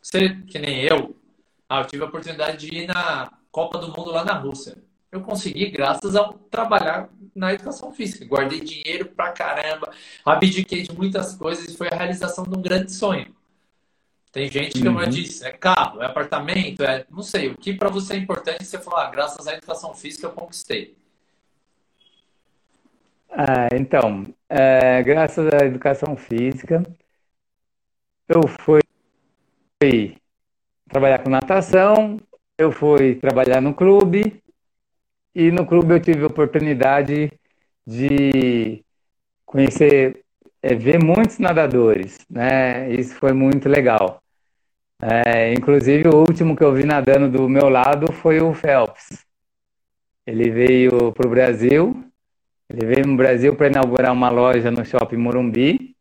Você, que nem eu, ah, eu tive a oportunidade de ir na Copa do Mundo lá na Rússia. Eu consegui graças a trabalhar na educação física. Guardei dinheiro pra caramba, abdiquei de muitas coisas e foi a realização de um grande sonho. Tem gente que, como eu uhum. disse, é carro, é apartamento, é não sei. O que para você é importante, você falou, ah, graças à educação física eu conquistei. Ah, então, é, graças à educação física, eu fui trabalhar com natação, eu fui trabalhar no clube, e no clube eu tive a oportunidade de conhecer, é, ver muitos nadadores, né? Isso foi muito legal. É, inclusive, o último que eu vi nadando do meu lado foi o Phelps. Ele veio para o Brasil, ele veio no Brasil para inaugurar uma loja no Shopping Morumbi.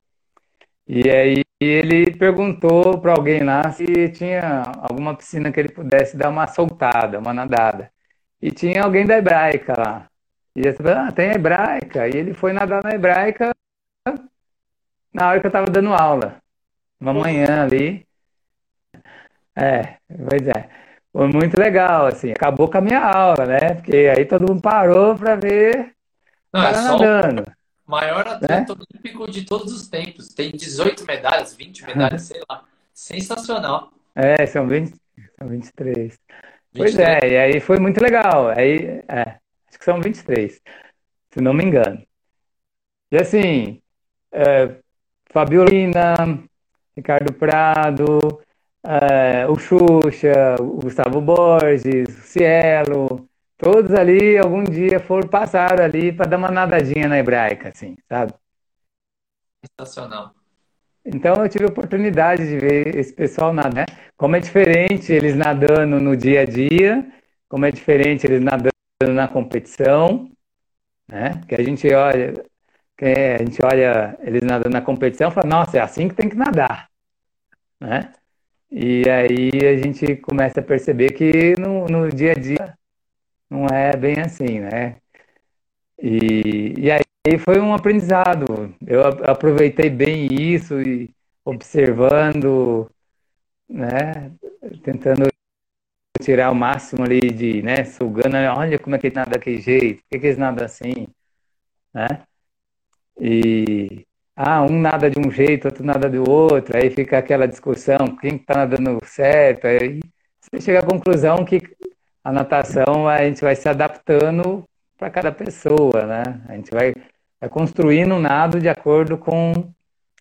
E aí ele perguntou para alguém lá se tinha alguma piscina que ele pudesse dar uma soltada, uma nadada. E tinha alguém da hebraica lá. E ele falou, ah, tem hebraica. E ele foi nadar na hebraica na hora que eu estava dando aula. Uma manhã ali. É, pois é. Foi muito legal, assim. Acabou com a minha aula, né? Porque aí todo mundo parou para ver Não, é só nadando. o maior atleta né? olímpico de todos os tempos. Tem 18 medalhas, 20 medalhas, sei lá. Sensacional. É, são 20, são 23. Pois é, e aí foi muito legal. Aí, é, acho que são 23, se não me engano. E assim, é, Fabiolina, Ricardo Prado, é, o Xuxa, o Gustavo Borges, o Cielo, todos ali algum dia foram passar ali para dar uma nadadinha na hebraica, assim, sabe? Sensacional. Então eu tive a oportunidade de ver esse pessoal nadar, né? Como é diferente eles nadando no dia a dia, como é diferente eles nadando na competição, né? Que a gente olha, que a gente olha eles nadando na competição e fala, nossa, é assim que tem que nadar, né? E aí a gente começa a perceber que no, no dia a dia não é bem assim, né? E, e aí e foi um aprendizado. Eu aproveitei bem isso e observando, né, tentando tirar o máximo ali de, né, sugando, olha como é que ele nada daquele jeito, por que, que eles nadam assim, né? E ah, um nada de um jeito, outro nada do outro, aí fica aquela discussão, quem está nadando certo, aí você chega à conclusão que a natação a gente vai se adaptando para cada pessoa, né? A gente vai é construindo um nado de acordo com,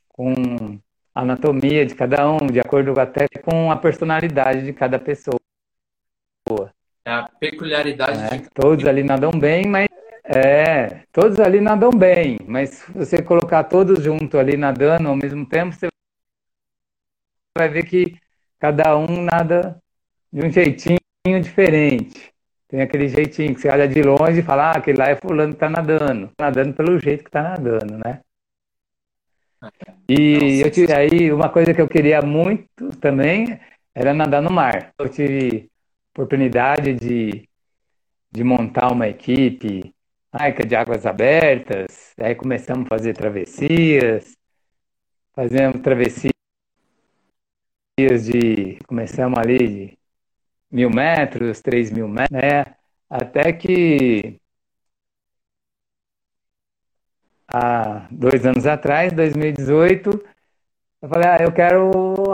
com a anatomia de cada um, de acordo até com a personalidade de cada pessoa. É a peculiaridade é, de... Todos ali nadam bem, mas é, todos ali nadam bem, mas se você colocar todos juntos ali nadando ao mesmo tempo, você vai ver que cada um nada de um jeitinho diferente. Tem aquele jeitinho que você olha de longe e fala, ah, aquele lá é fulano que tá nadando. Tá nadando pelo jeito que tá nadando, né? E eu tive aí uma coisa que eu queria muito também era nadar no mar. Eu tive oportunidade de, de montar uma equipe Aica de águas abertas, aí começamos a fazer travessias, fazemos travessias de. Começamos ali de mil metros, três mil metros, né? Até que há dois anos atrás, 2018, eu falei, ah, eu quero.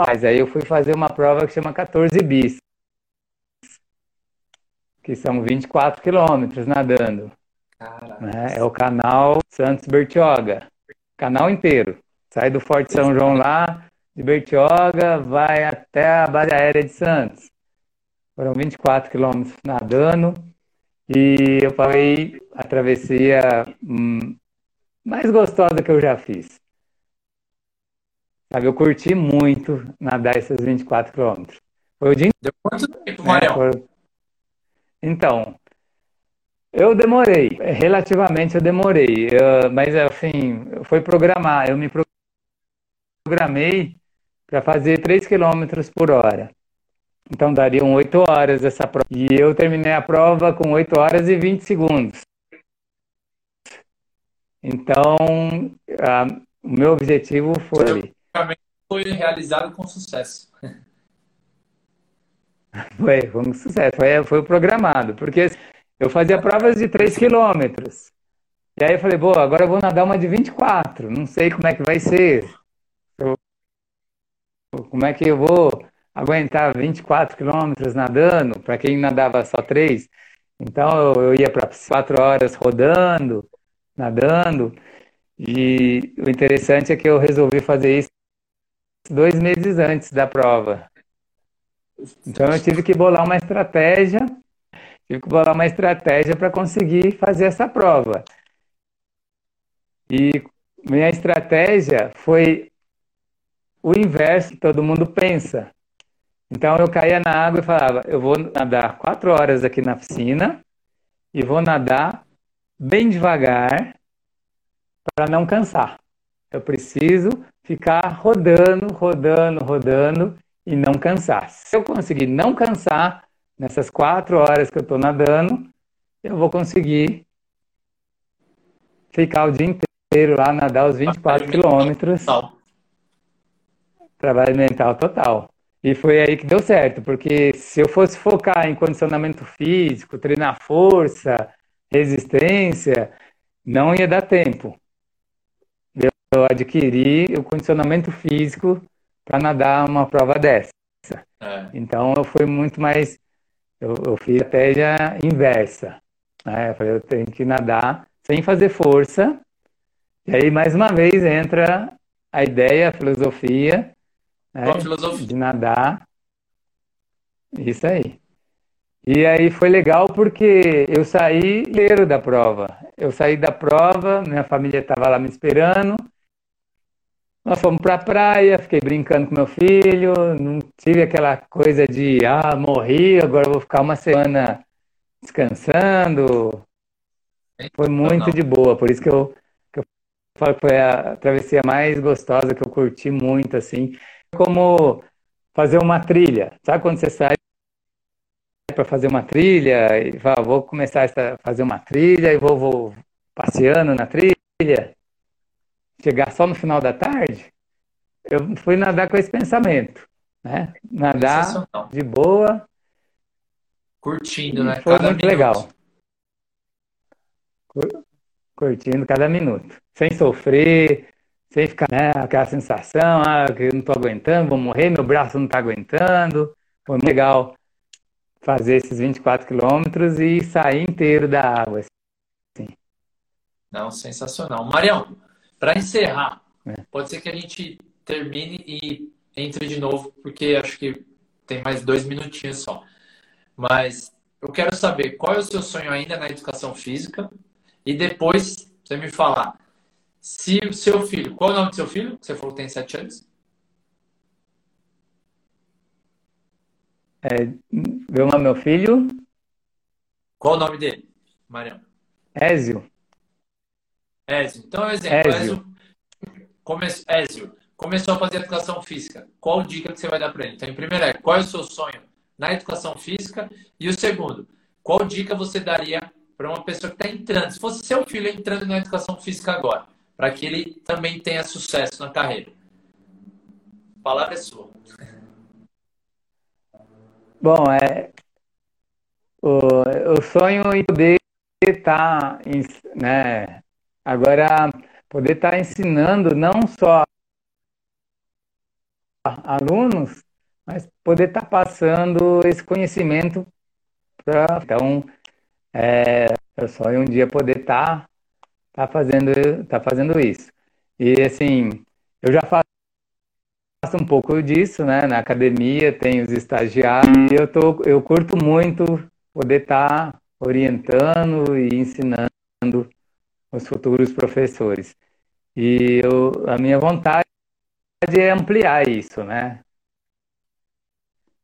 Aí eu fui fazer uma prova que chama 14 bis, que são 24 quilômetros nadando. Né? É o canal Santos Bertioga, canal inteiro. Sai do Forte São João lá, de Bertioga, vai até a base aérea de Santos. Foram 24 quilômetros nadando e eu falei a travessia hum, mais gostosa que eu já fiz. Sabe, eu curti muito nadar esses 24 quilômetros. Foi o dia Deu quanto tempo, Mariel? É, Então, eu demorei, relativamente eu demorei, eu, mas assim, foi programar, eu me programei para fazer 3 km por hora. Então dariam 8 horas essa prova. E eu terminei a prova com 8 horas e 20 segundos. Então, a, o meu objetivo foi. Foi realizado com sucesso. Foi, foi um sucesso, foi, foi programado, porque eu fazia provas de 3 quilômetros. E aí eu falei, boa, agora eu vou nadar uma de 24, não sei como é que vai ser. Eu, como é que eu vou aguentar 24 quilômetros nadando, para quem nadava só 3. Então eu ia para 4 horas rodando, nadando. E o interessante é que eu resolvi fazer isso dois meses antes da prova. Então eu tive que bolar uma estratégia, tive que bolar uma estratégia para conseguir fazer essa prova. E minha estratégia foi o inverso que todo mundo pensa. Então eu caía na água e falava: eu vou nadar quatro horas aqui na piscina e vou nadar bem devagar para não cansar. Eu preciso ficar rodando, rodando, rodando e não cansar. Se eu conseguir não cansar nessas quatro horas que eu estou nadando, eu vou conseguir ficar o dia inteiro lá, nadar os 24 quilômetros. Trabalho mental total. E foi aí que deu certo, porque se eu fosse focar em condicionamento físico, treinar força, resistência, não ia dar tempo. Eu adquiri o condicionamento físico para nadar uma prova dessa. É. Então eu fui muito mais. Eu, eu fiz a estratégia inversa. Né? Eu falei, eu tenho que nadar sem fazer força. E aí, mais uma vez, entra a ideia, a filosofia né? Filosofia? De nadar. Isso aí. E aí foi legal porque eu saí inteiro da prova. Eu saí da prova, minha família estava lá me esperando. Nós fomos para a praia, fiquei brincando com meu filho, não tive aquela coisa de, ah, morri, agora vou ficar uma semana descansando. Foi muito de boa, por isso que eu, que eu falo que foi a travessia mais gostosa que eu curti muito, assim como fazer uma trilha. Sabe quando você sai para fazer uma trilha e fala, vou começar a fazer uma trilha e vou, vou passeando na trilha, chegar só no final da tarde? Eu fui nadar com esse pensamento, né? Nadar de boa. Curtindo, né? Foi cada muito minuto. legal. Curtindo cada minuto. Sem sofrer, sem ficar né, aquela sensação, ah, que eu não estou aguentando, vou morrer, meu braço não está aguentando. Foi muito legal fazer esses 24 quilômetros e sair inteiro da água. Assim. Não, sensacional. Marião, para encerrar, é. pode ser que a gente termine e entre de novo, porque acho que tem mais dois minutinhos só. Mas eu quero saber qual é o seu sonho ainda na educação física e depois você me falar se o seu filho, qual é o nome do seu filho? Você falou que tem sete anos. É, meu nome é meu filho. Qual o nome dele, Marião? Ézio. Ézio. Então, exemplo, Ézio. Ézio, come... Ézio começou a fazer educação física. Qual dica que você vai dar para ele? Então, em primeiro é, qual é o seu sonho na educação física? E o segundo, qual dica você daria para uma pessoa que está entrando? Se fosse seu filho entrando na educação física agora, para que ele também tenha sucesso na carreira. A palavra é sua. Bom, é o, o sonho em poder estar, tá né, agora poder estar tá ensinando não só alunos, mas poder estar tá passando esse conhecimento para então é, eu sonho um dia poder estar tá fazendo, tá fazendo isso. E assim, eu já faço um pouco disso, né? Na academia tem os estagiários e eu, tô, eu curto muito poder estar tá orientando e ensinando os futuros professores. E eu, a minha vontade é ampliar isso, né?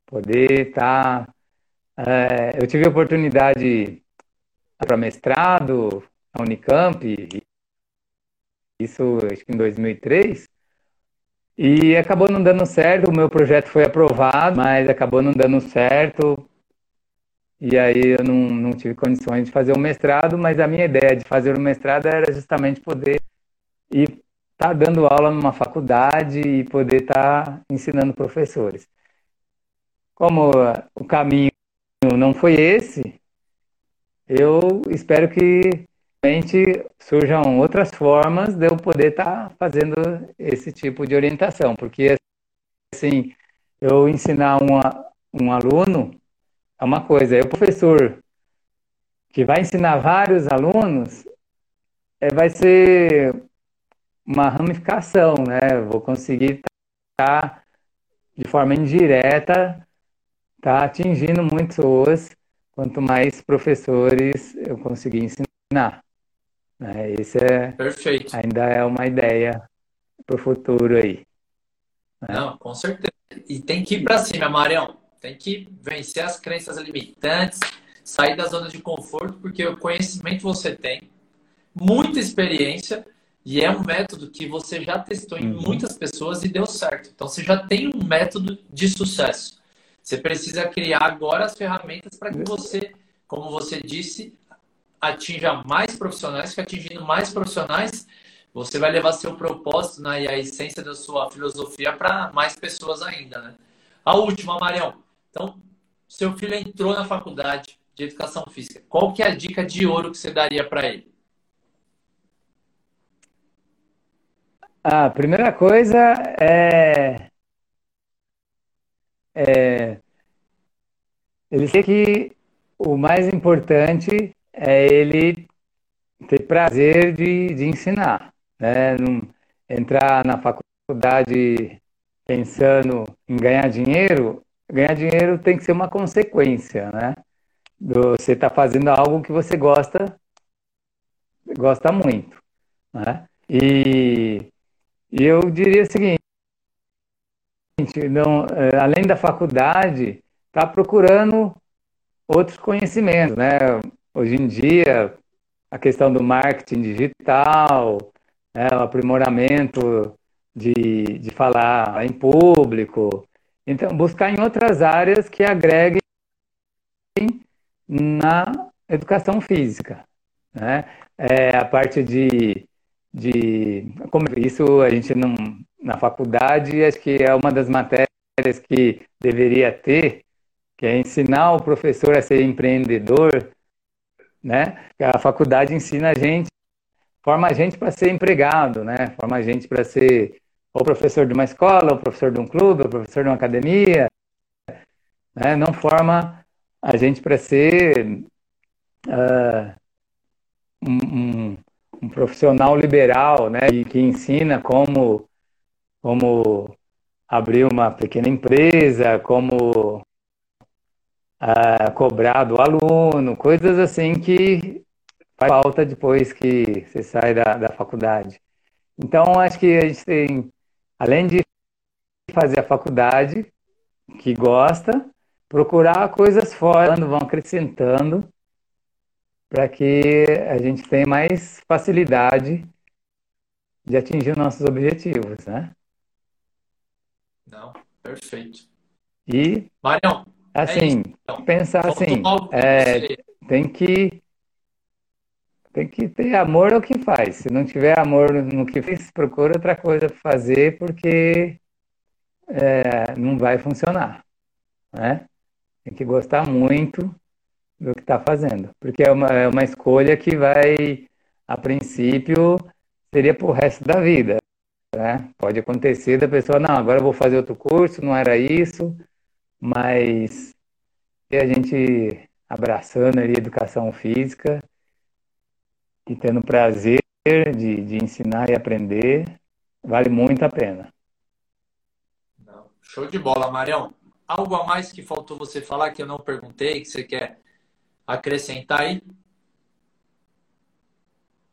Poder estar tá, é, eu tive oportunidade para mestrado Unicamp, isso acho que em 2003, e acabou não dando certo. O meu projeto foi aprovado, mas acabou não dando certo. E aí eu não, não tive condições de fazer o mestrado, mas a minha ideia de fazer o mestrado era justamente poder ir estar tá dando aula numa faculdade e poder estar tá ensinando professores. Como o caminho não foi esse, eu espero que surjam outras formas de eu poder estar tá fazendo esse tipo de orientação, porque assim, eu ensinar uma, um aluno é uma coisa, é o professor que vai ensinar vários alunos, é, vai ser uma ramificação, né? Vou conseguir estar tá, de forma indireta, tá atingindo muitas pessoas, quanto mais professores eu conseguir ensinar. Né? Esse é Perfeito. ainda é uma ideia para o futuro aí. Né? Não, com certeza. E tem que ir para cima, Marião. Tem que vencer as crenças limitantes, sair da zona de conforto, porque o conhecimento você tem, muita experiência, e é um método que você já testou em uhum. muitas pessoas e deu certo. Então você já tem um método de sucesso. Você precisa criar agora as ferramentas para que você, como você disse, atinja mais profissionais, que atingindo mais profissionais, você vai levar seu propósito né, e a essência da sua filosofia para mais pessoas ainda. Né? A última, Marião. Então, seu filho entrou na faculdade de educação física. Qual que é a dica de ouro que você daria para ele? A primeira coisa é, é ele sei que o mais importante é ele ter prazer de, de ensinar, né? Não entrar na faculdade pensando em ganhar dinheiro, ganhar dinheiro tem que ser uma consequência, né? Você está fazendo algo que você gosta, gosta muito, né? E, e eu diria o seguinte, não, é, além da faculdade, está procurando outros conhecimentos, né? Hoje em dia, a questão do marketing digital, né, o aprimoramento de, de falar em público. Então, buscar em outras áreas que agreguem na educação física. Né? É, a parte de, de. Como isso a gente não. Na faculdade, acho que é uma das matérias que deveria ter, que é ensinar o professor a ser empreendedor né? A faculdade ensina a gente, forma a gente para ser empregado, né? Forma a gente para ser ou professor de uma escola, ou professor de um clube, ou professor de uma academia, né? Não forma a gente para ser uh, um, um, um, profissional liberal, né? E que ensina como como abrir uma pequena empresa, como uh, cobrar do aluno, coisas assim que faz falta depois que você sai da, da faculdade. Então, acho que a gente tem, além de fazer a faculdade, que gosta, procurar coisas fora, vão acrescentando, para que a gente tenha mais facilidade de atingir nossos objetivos, né? Não, perfeito. E, Marião, Assim, é então, pensar assim, é, tem que tem que ter amor ao que faz. Se não tiver amor no que faz, procura outra coisa para fazer, porque é, não vai funcionar, né? Tem que gostar muito do que está fazendo, porque é uma, é uma escolha que vai, a princípio, seria para o resto da vida, né? Pode acontecer da pessoa, não, agora eu vou fazer outro curso, não era isso, mas a gente abraçando ali a educação física e tendo prazer de, de ensinar e aprender, vale muito a pena. Show de bola, Marião. Algo a mais que faltou você falar que eu não perguntei, que você quer acrescentar aí?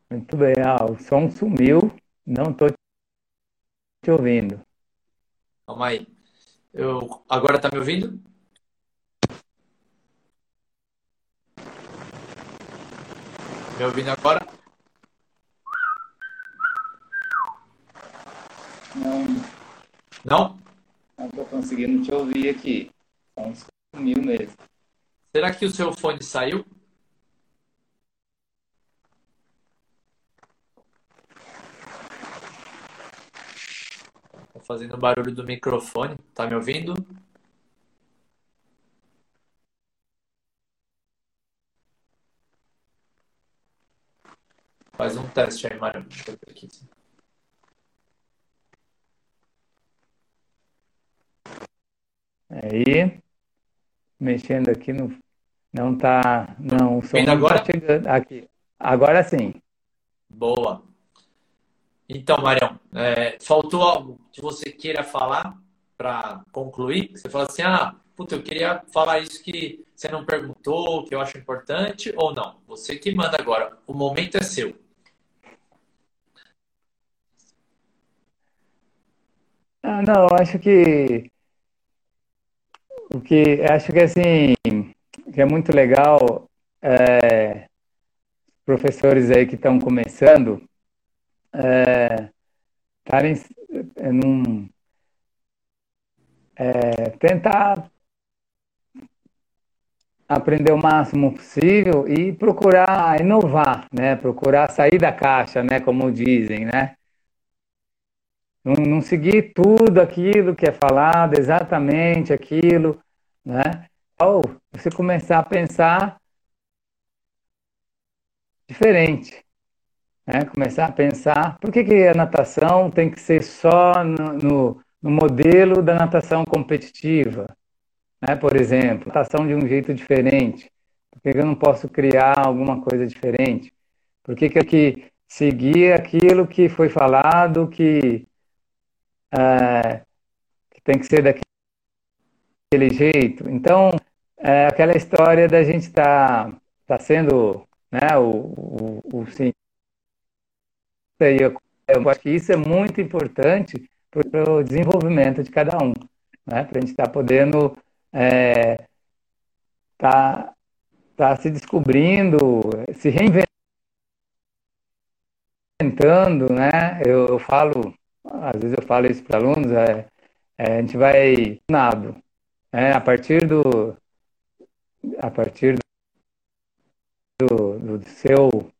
Muito bem. Ah, o som sumiu, não estou te ouvindo. Calma aí. Eu, agora tá me ouvindo? Me ouvindo agora? Não. Não? Não conseguindo te ouvir aqui. São uns mil mesmo. Será que o seu fone saiu? Fazendo barulho do microfone. Tá me ouvindo? Faz um teste aí, Mário. Deixa eu ver aqui. Aí, mexendo aqui no. Não tá. Não, o som não agora? tá chegando. Aqui. Agora sim. Boa. Então, Marião, é, faltou algo que você queira falar para concluir? Você fala assim, ah, puta, eu queria falar isso que você não perguntou, que eu acho importante, ou não? Você que manda agora. O momento é seu. Ah, não, acho que o que acho que assim que é muito legal é, professores aí que estão começando estarem é, num é, tentar aprender o máximo possível e procurar inovar, né? Procurar sair da caixa, né? Como dizem, né? Não, não seguir tudo aquilo que é falado, exatamente aquilo, né? Ou você começar a pensar diferente, né? Começar a pensar, por que que a natação tem que ser só no, no, no modelo da natação competitiva, né? Por exemplo, natação de um jeito diferente. Por que que eu não posso criar alguma coisa diferente? Por que que eu que seguir aquilo que foi falado, que é, que tem que ser daquele jeito. Então, é aquela história da gente estar tá, tá sendo né, o, o, o eu, acho que isso é muito importante para o desenvolvimento de cada um, né, para a gente estar tá podendo é, tá, tá se descobrindo, se reinventando, né? Eu, eu falo às vezes eu falo isso para alunos, é, é, a gente vai nado, é, a partir do a partir do, do seu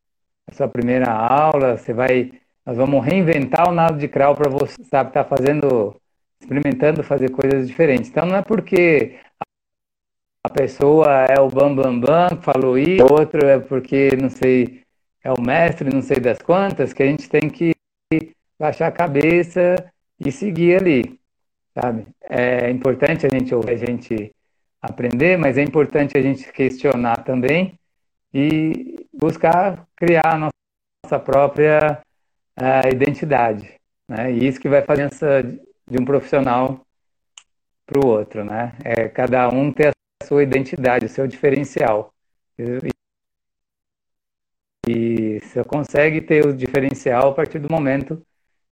a sua primeira aula, você vai nós vamos reinventar o nado de crawl para você, sabe, tá fazendo experimentando fazer coisas diferentes. Então não é porque a pessoa é o bam bam bam que falou isso, outro é porque não sei é o mestre, não sei das quantas, que a gente tem que baixar a cabeça e seguir ali, sabe? É importante a gente ouvir, a gente aprender, mas é importante a gente questionar também e buscar criar a nossa própria uh, identidade, né? E isso que vai fazer essa de um profissional para o outro, né? É cada um ter a sua identidade, o seu diferencial. E, e você consegue ter o diferencial a partir do momento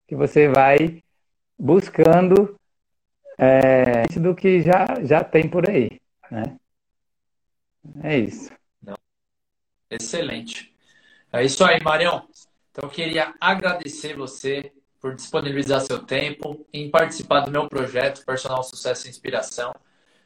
que você vai buscando é, do que já, já tem por aí. Né? É isso. Excelente. É isso aí, Marião. Então, eu queria agradecer você por disponibilizar seu tempo em participar do meu projeto Personal Sucesso e Inspiração.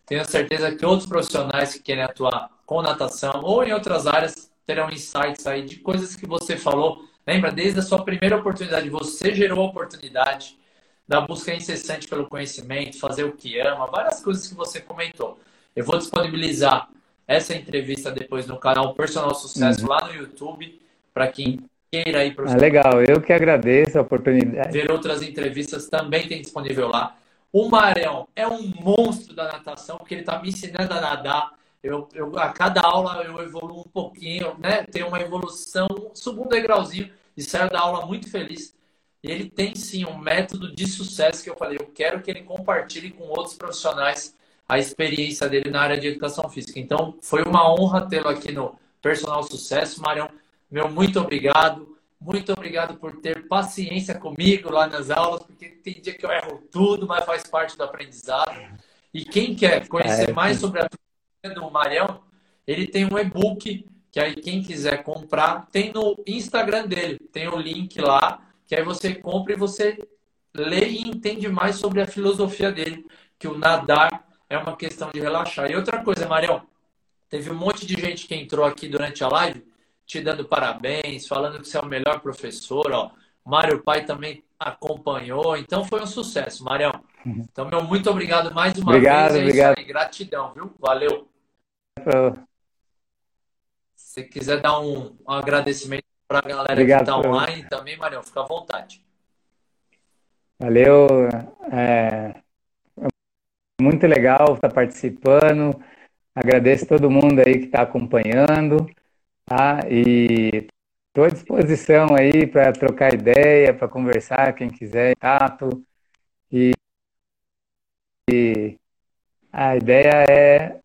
Tenho certeza que outros profissionais que querem atuar com natação ou em outras áreas terão insights aí de coisas que você falou Lembra, desde a sua primeira oportunidade, você gerou a oportunidade da busca incessante pelo conhecimento, fazer o que ama, várias coisas que você comentou. Eu vou disponibilizar essa entrevista depois no canal Personal Sucesso uhum. lá no YouTube, para quem queira ir para ah, Legal, eu que agradeço a oportunidade. Ver outras entrevistas também tem disponível lá. O Marião é um monstro da natação, porque ele está me ensinando a nadar eu, eu, a cada aula eu evoluo um pouquinho, né? Tem uma evolução, subo um degrauzinho e saio da aula muito feliz. E ele tem sim um método de sucesso que eu falei, eu quero que ele compartilhe com outros profissionais a experiência dele na área de educação física. Então, foi uma honra tê-lo aqui no Personal Sucesso, Marião. Meu muito obrigado. Muito obrigado por ter paciência comigo lá nas aulas, porque tem dia que eu erro tudo, mas faz parte do aprendizado. E quem quer conhecer é, mais sobre a do Marião, ele tem um e-book que aí quem quiser comprar, tem no Instagram dele, tem o link lá, que aí você compra e você lê e entende mais sobre a filosofia dele, que o nadar é uma questão de relaxar. E outra coisa, Marião, teve um monte de gente que entrou aqui durante a live te dando parabéns, falando que você é o melhor professor, ó. Mário Pai também acompanhou, então foi um sucesso, Marião. Uhum. Então, meu, muito obrigado mais uma obrigado, vez. É obrigado. Aí, gratidão, viu? Valeu. Se quiser dar um, um agradecimento para a galera obrigado, que está online também, Marião, fica à vontade. Valeu. É, muito legal estar participando. Agradeço todo mundo aí que está acompanhando. Tá? E estou à disposição aí para trocar ideia, para conversar, quem quiser, tato. E, e a ideia é,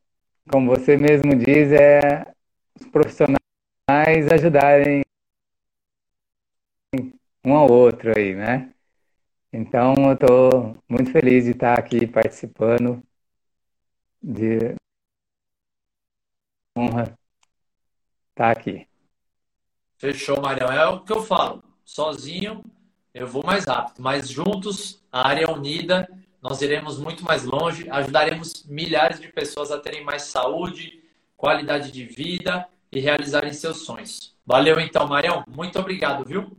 como você mesmo diz, é os profissionais ajudarem um ao outro aí, né? Então, eu estou muito feliz de estar aqui participando de honra estar aqui. Fechou, Marião. É o que eu falo. Sozinho eu vou mais rápido, mas juntos, a área unida, nós iremos muito mais longe, ajudaremos milhares de pessoas a terem mais saúde, qualidade de vida e realizarem seus sonhos. Valeu então, Marião. Muito obrigado, viu?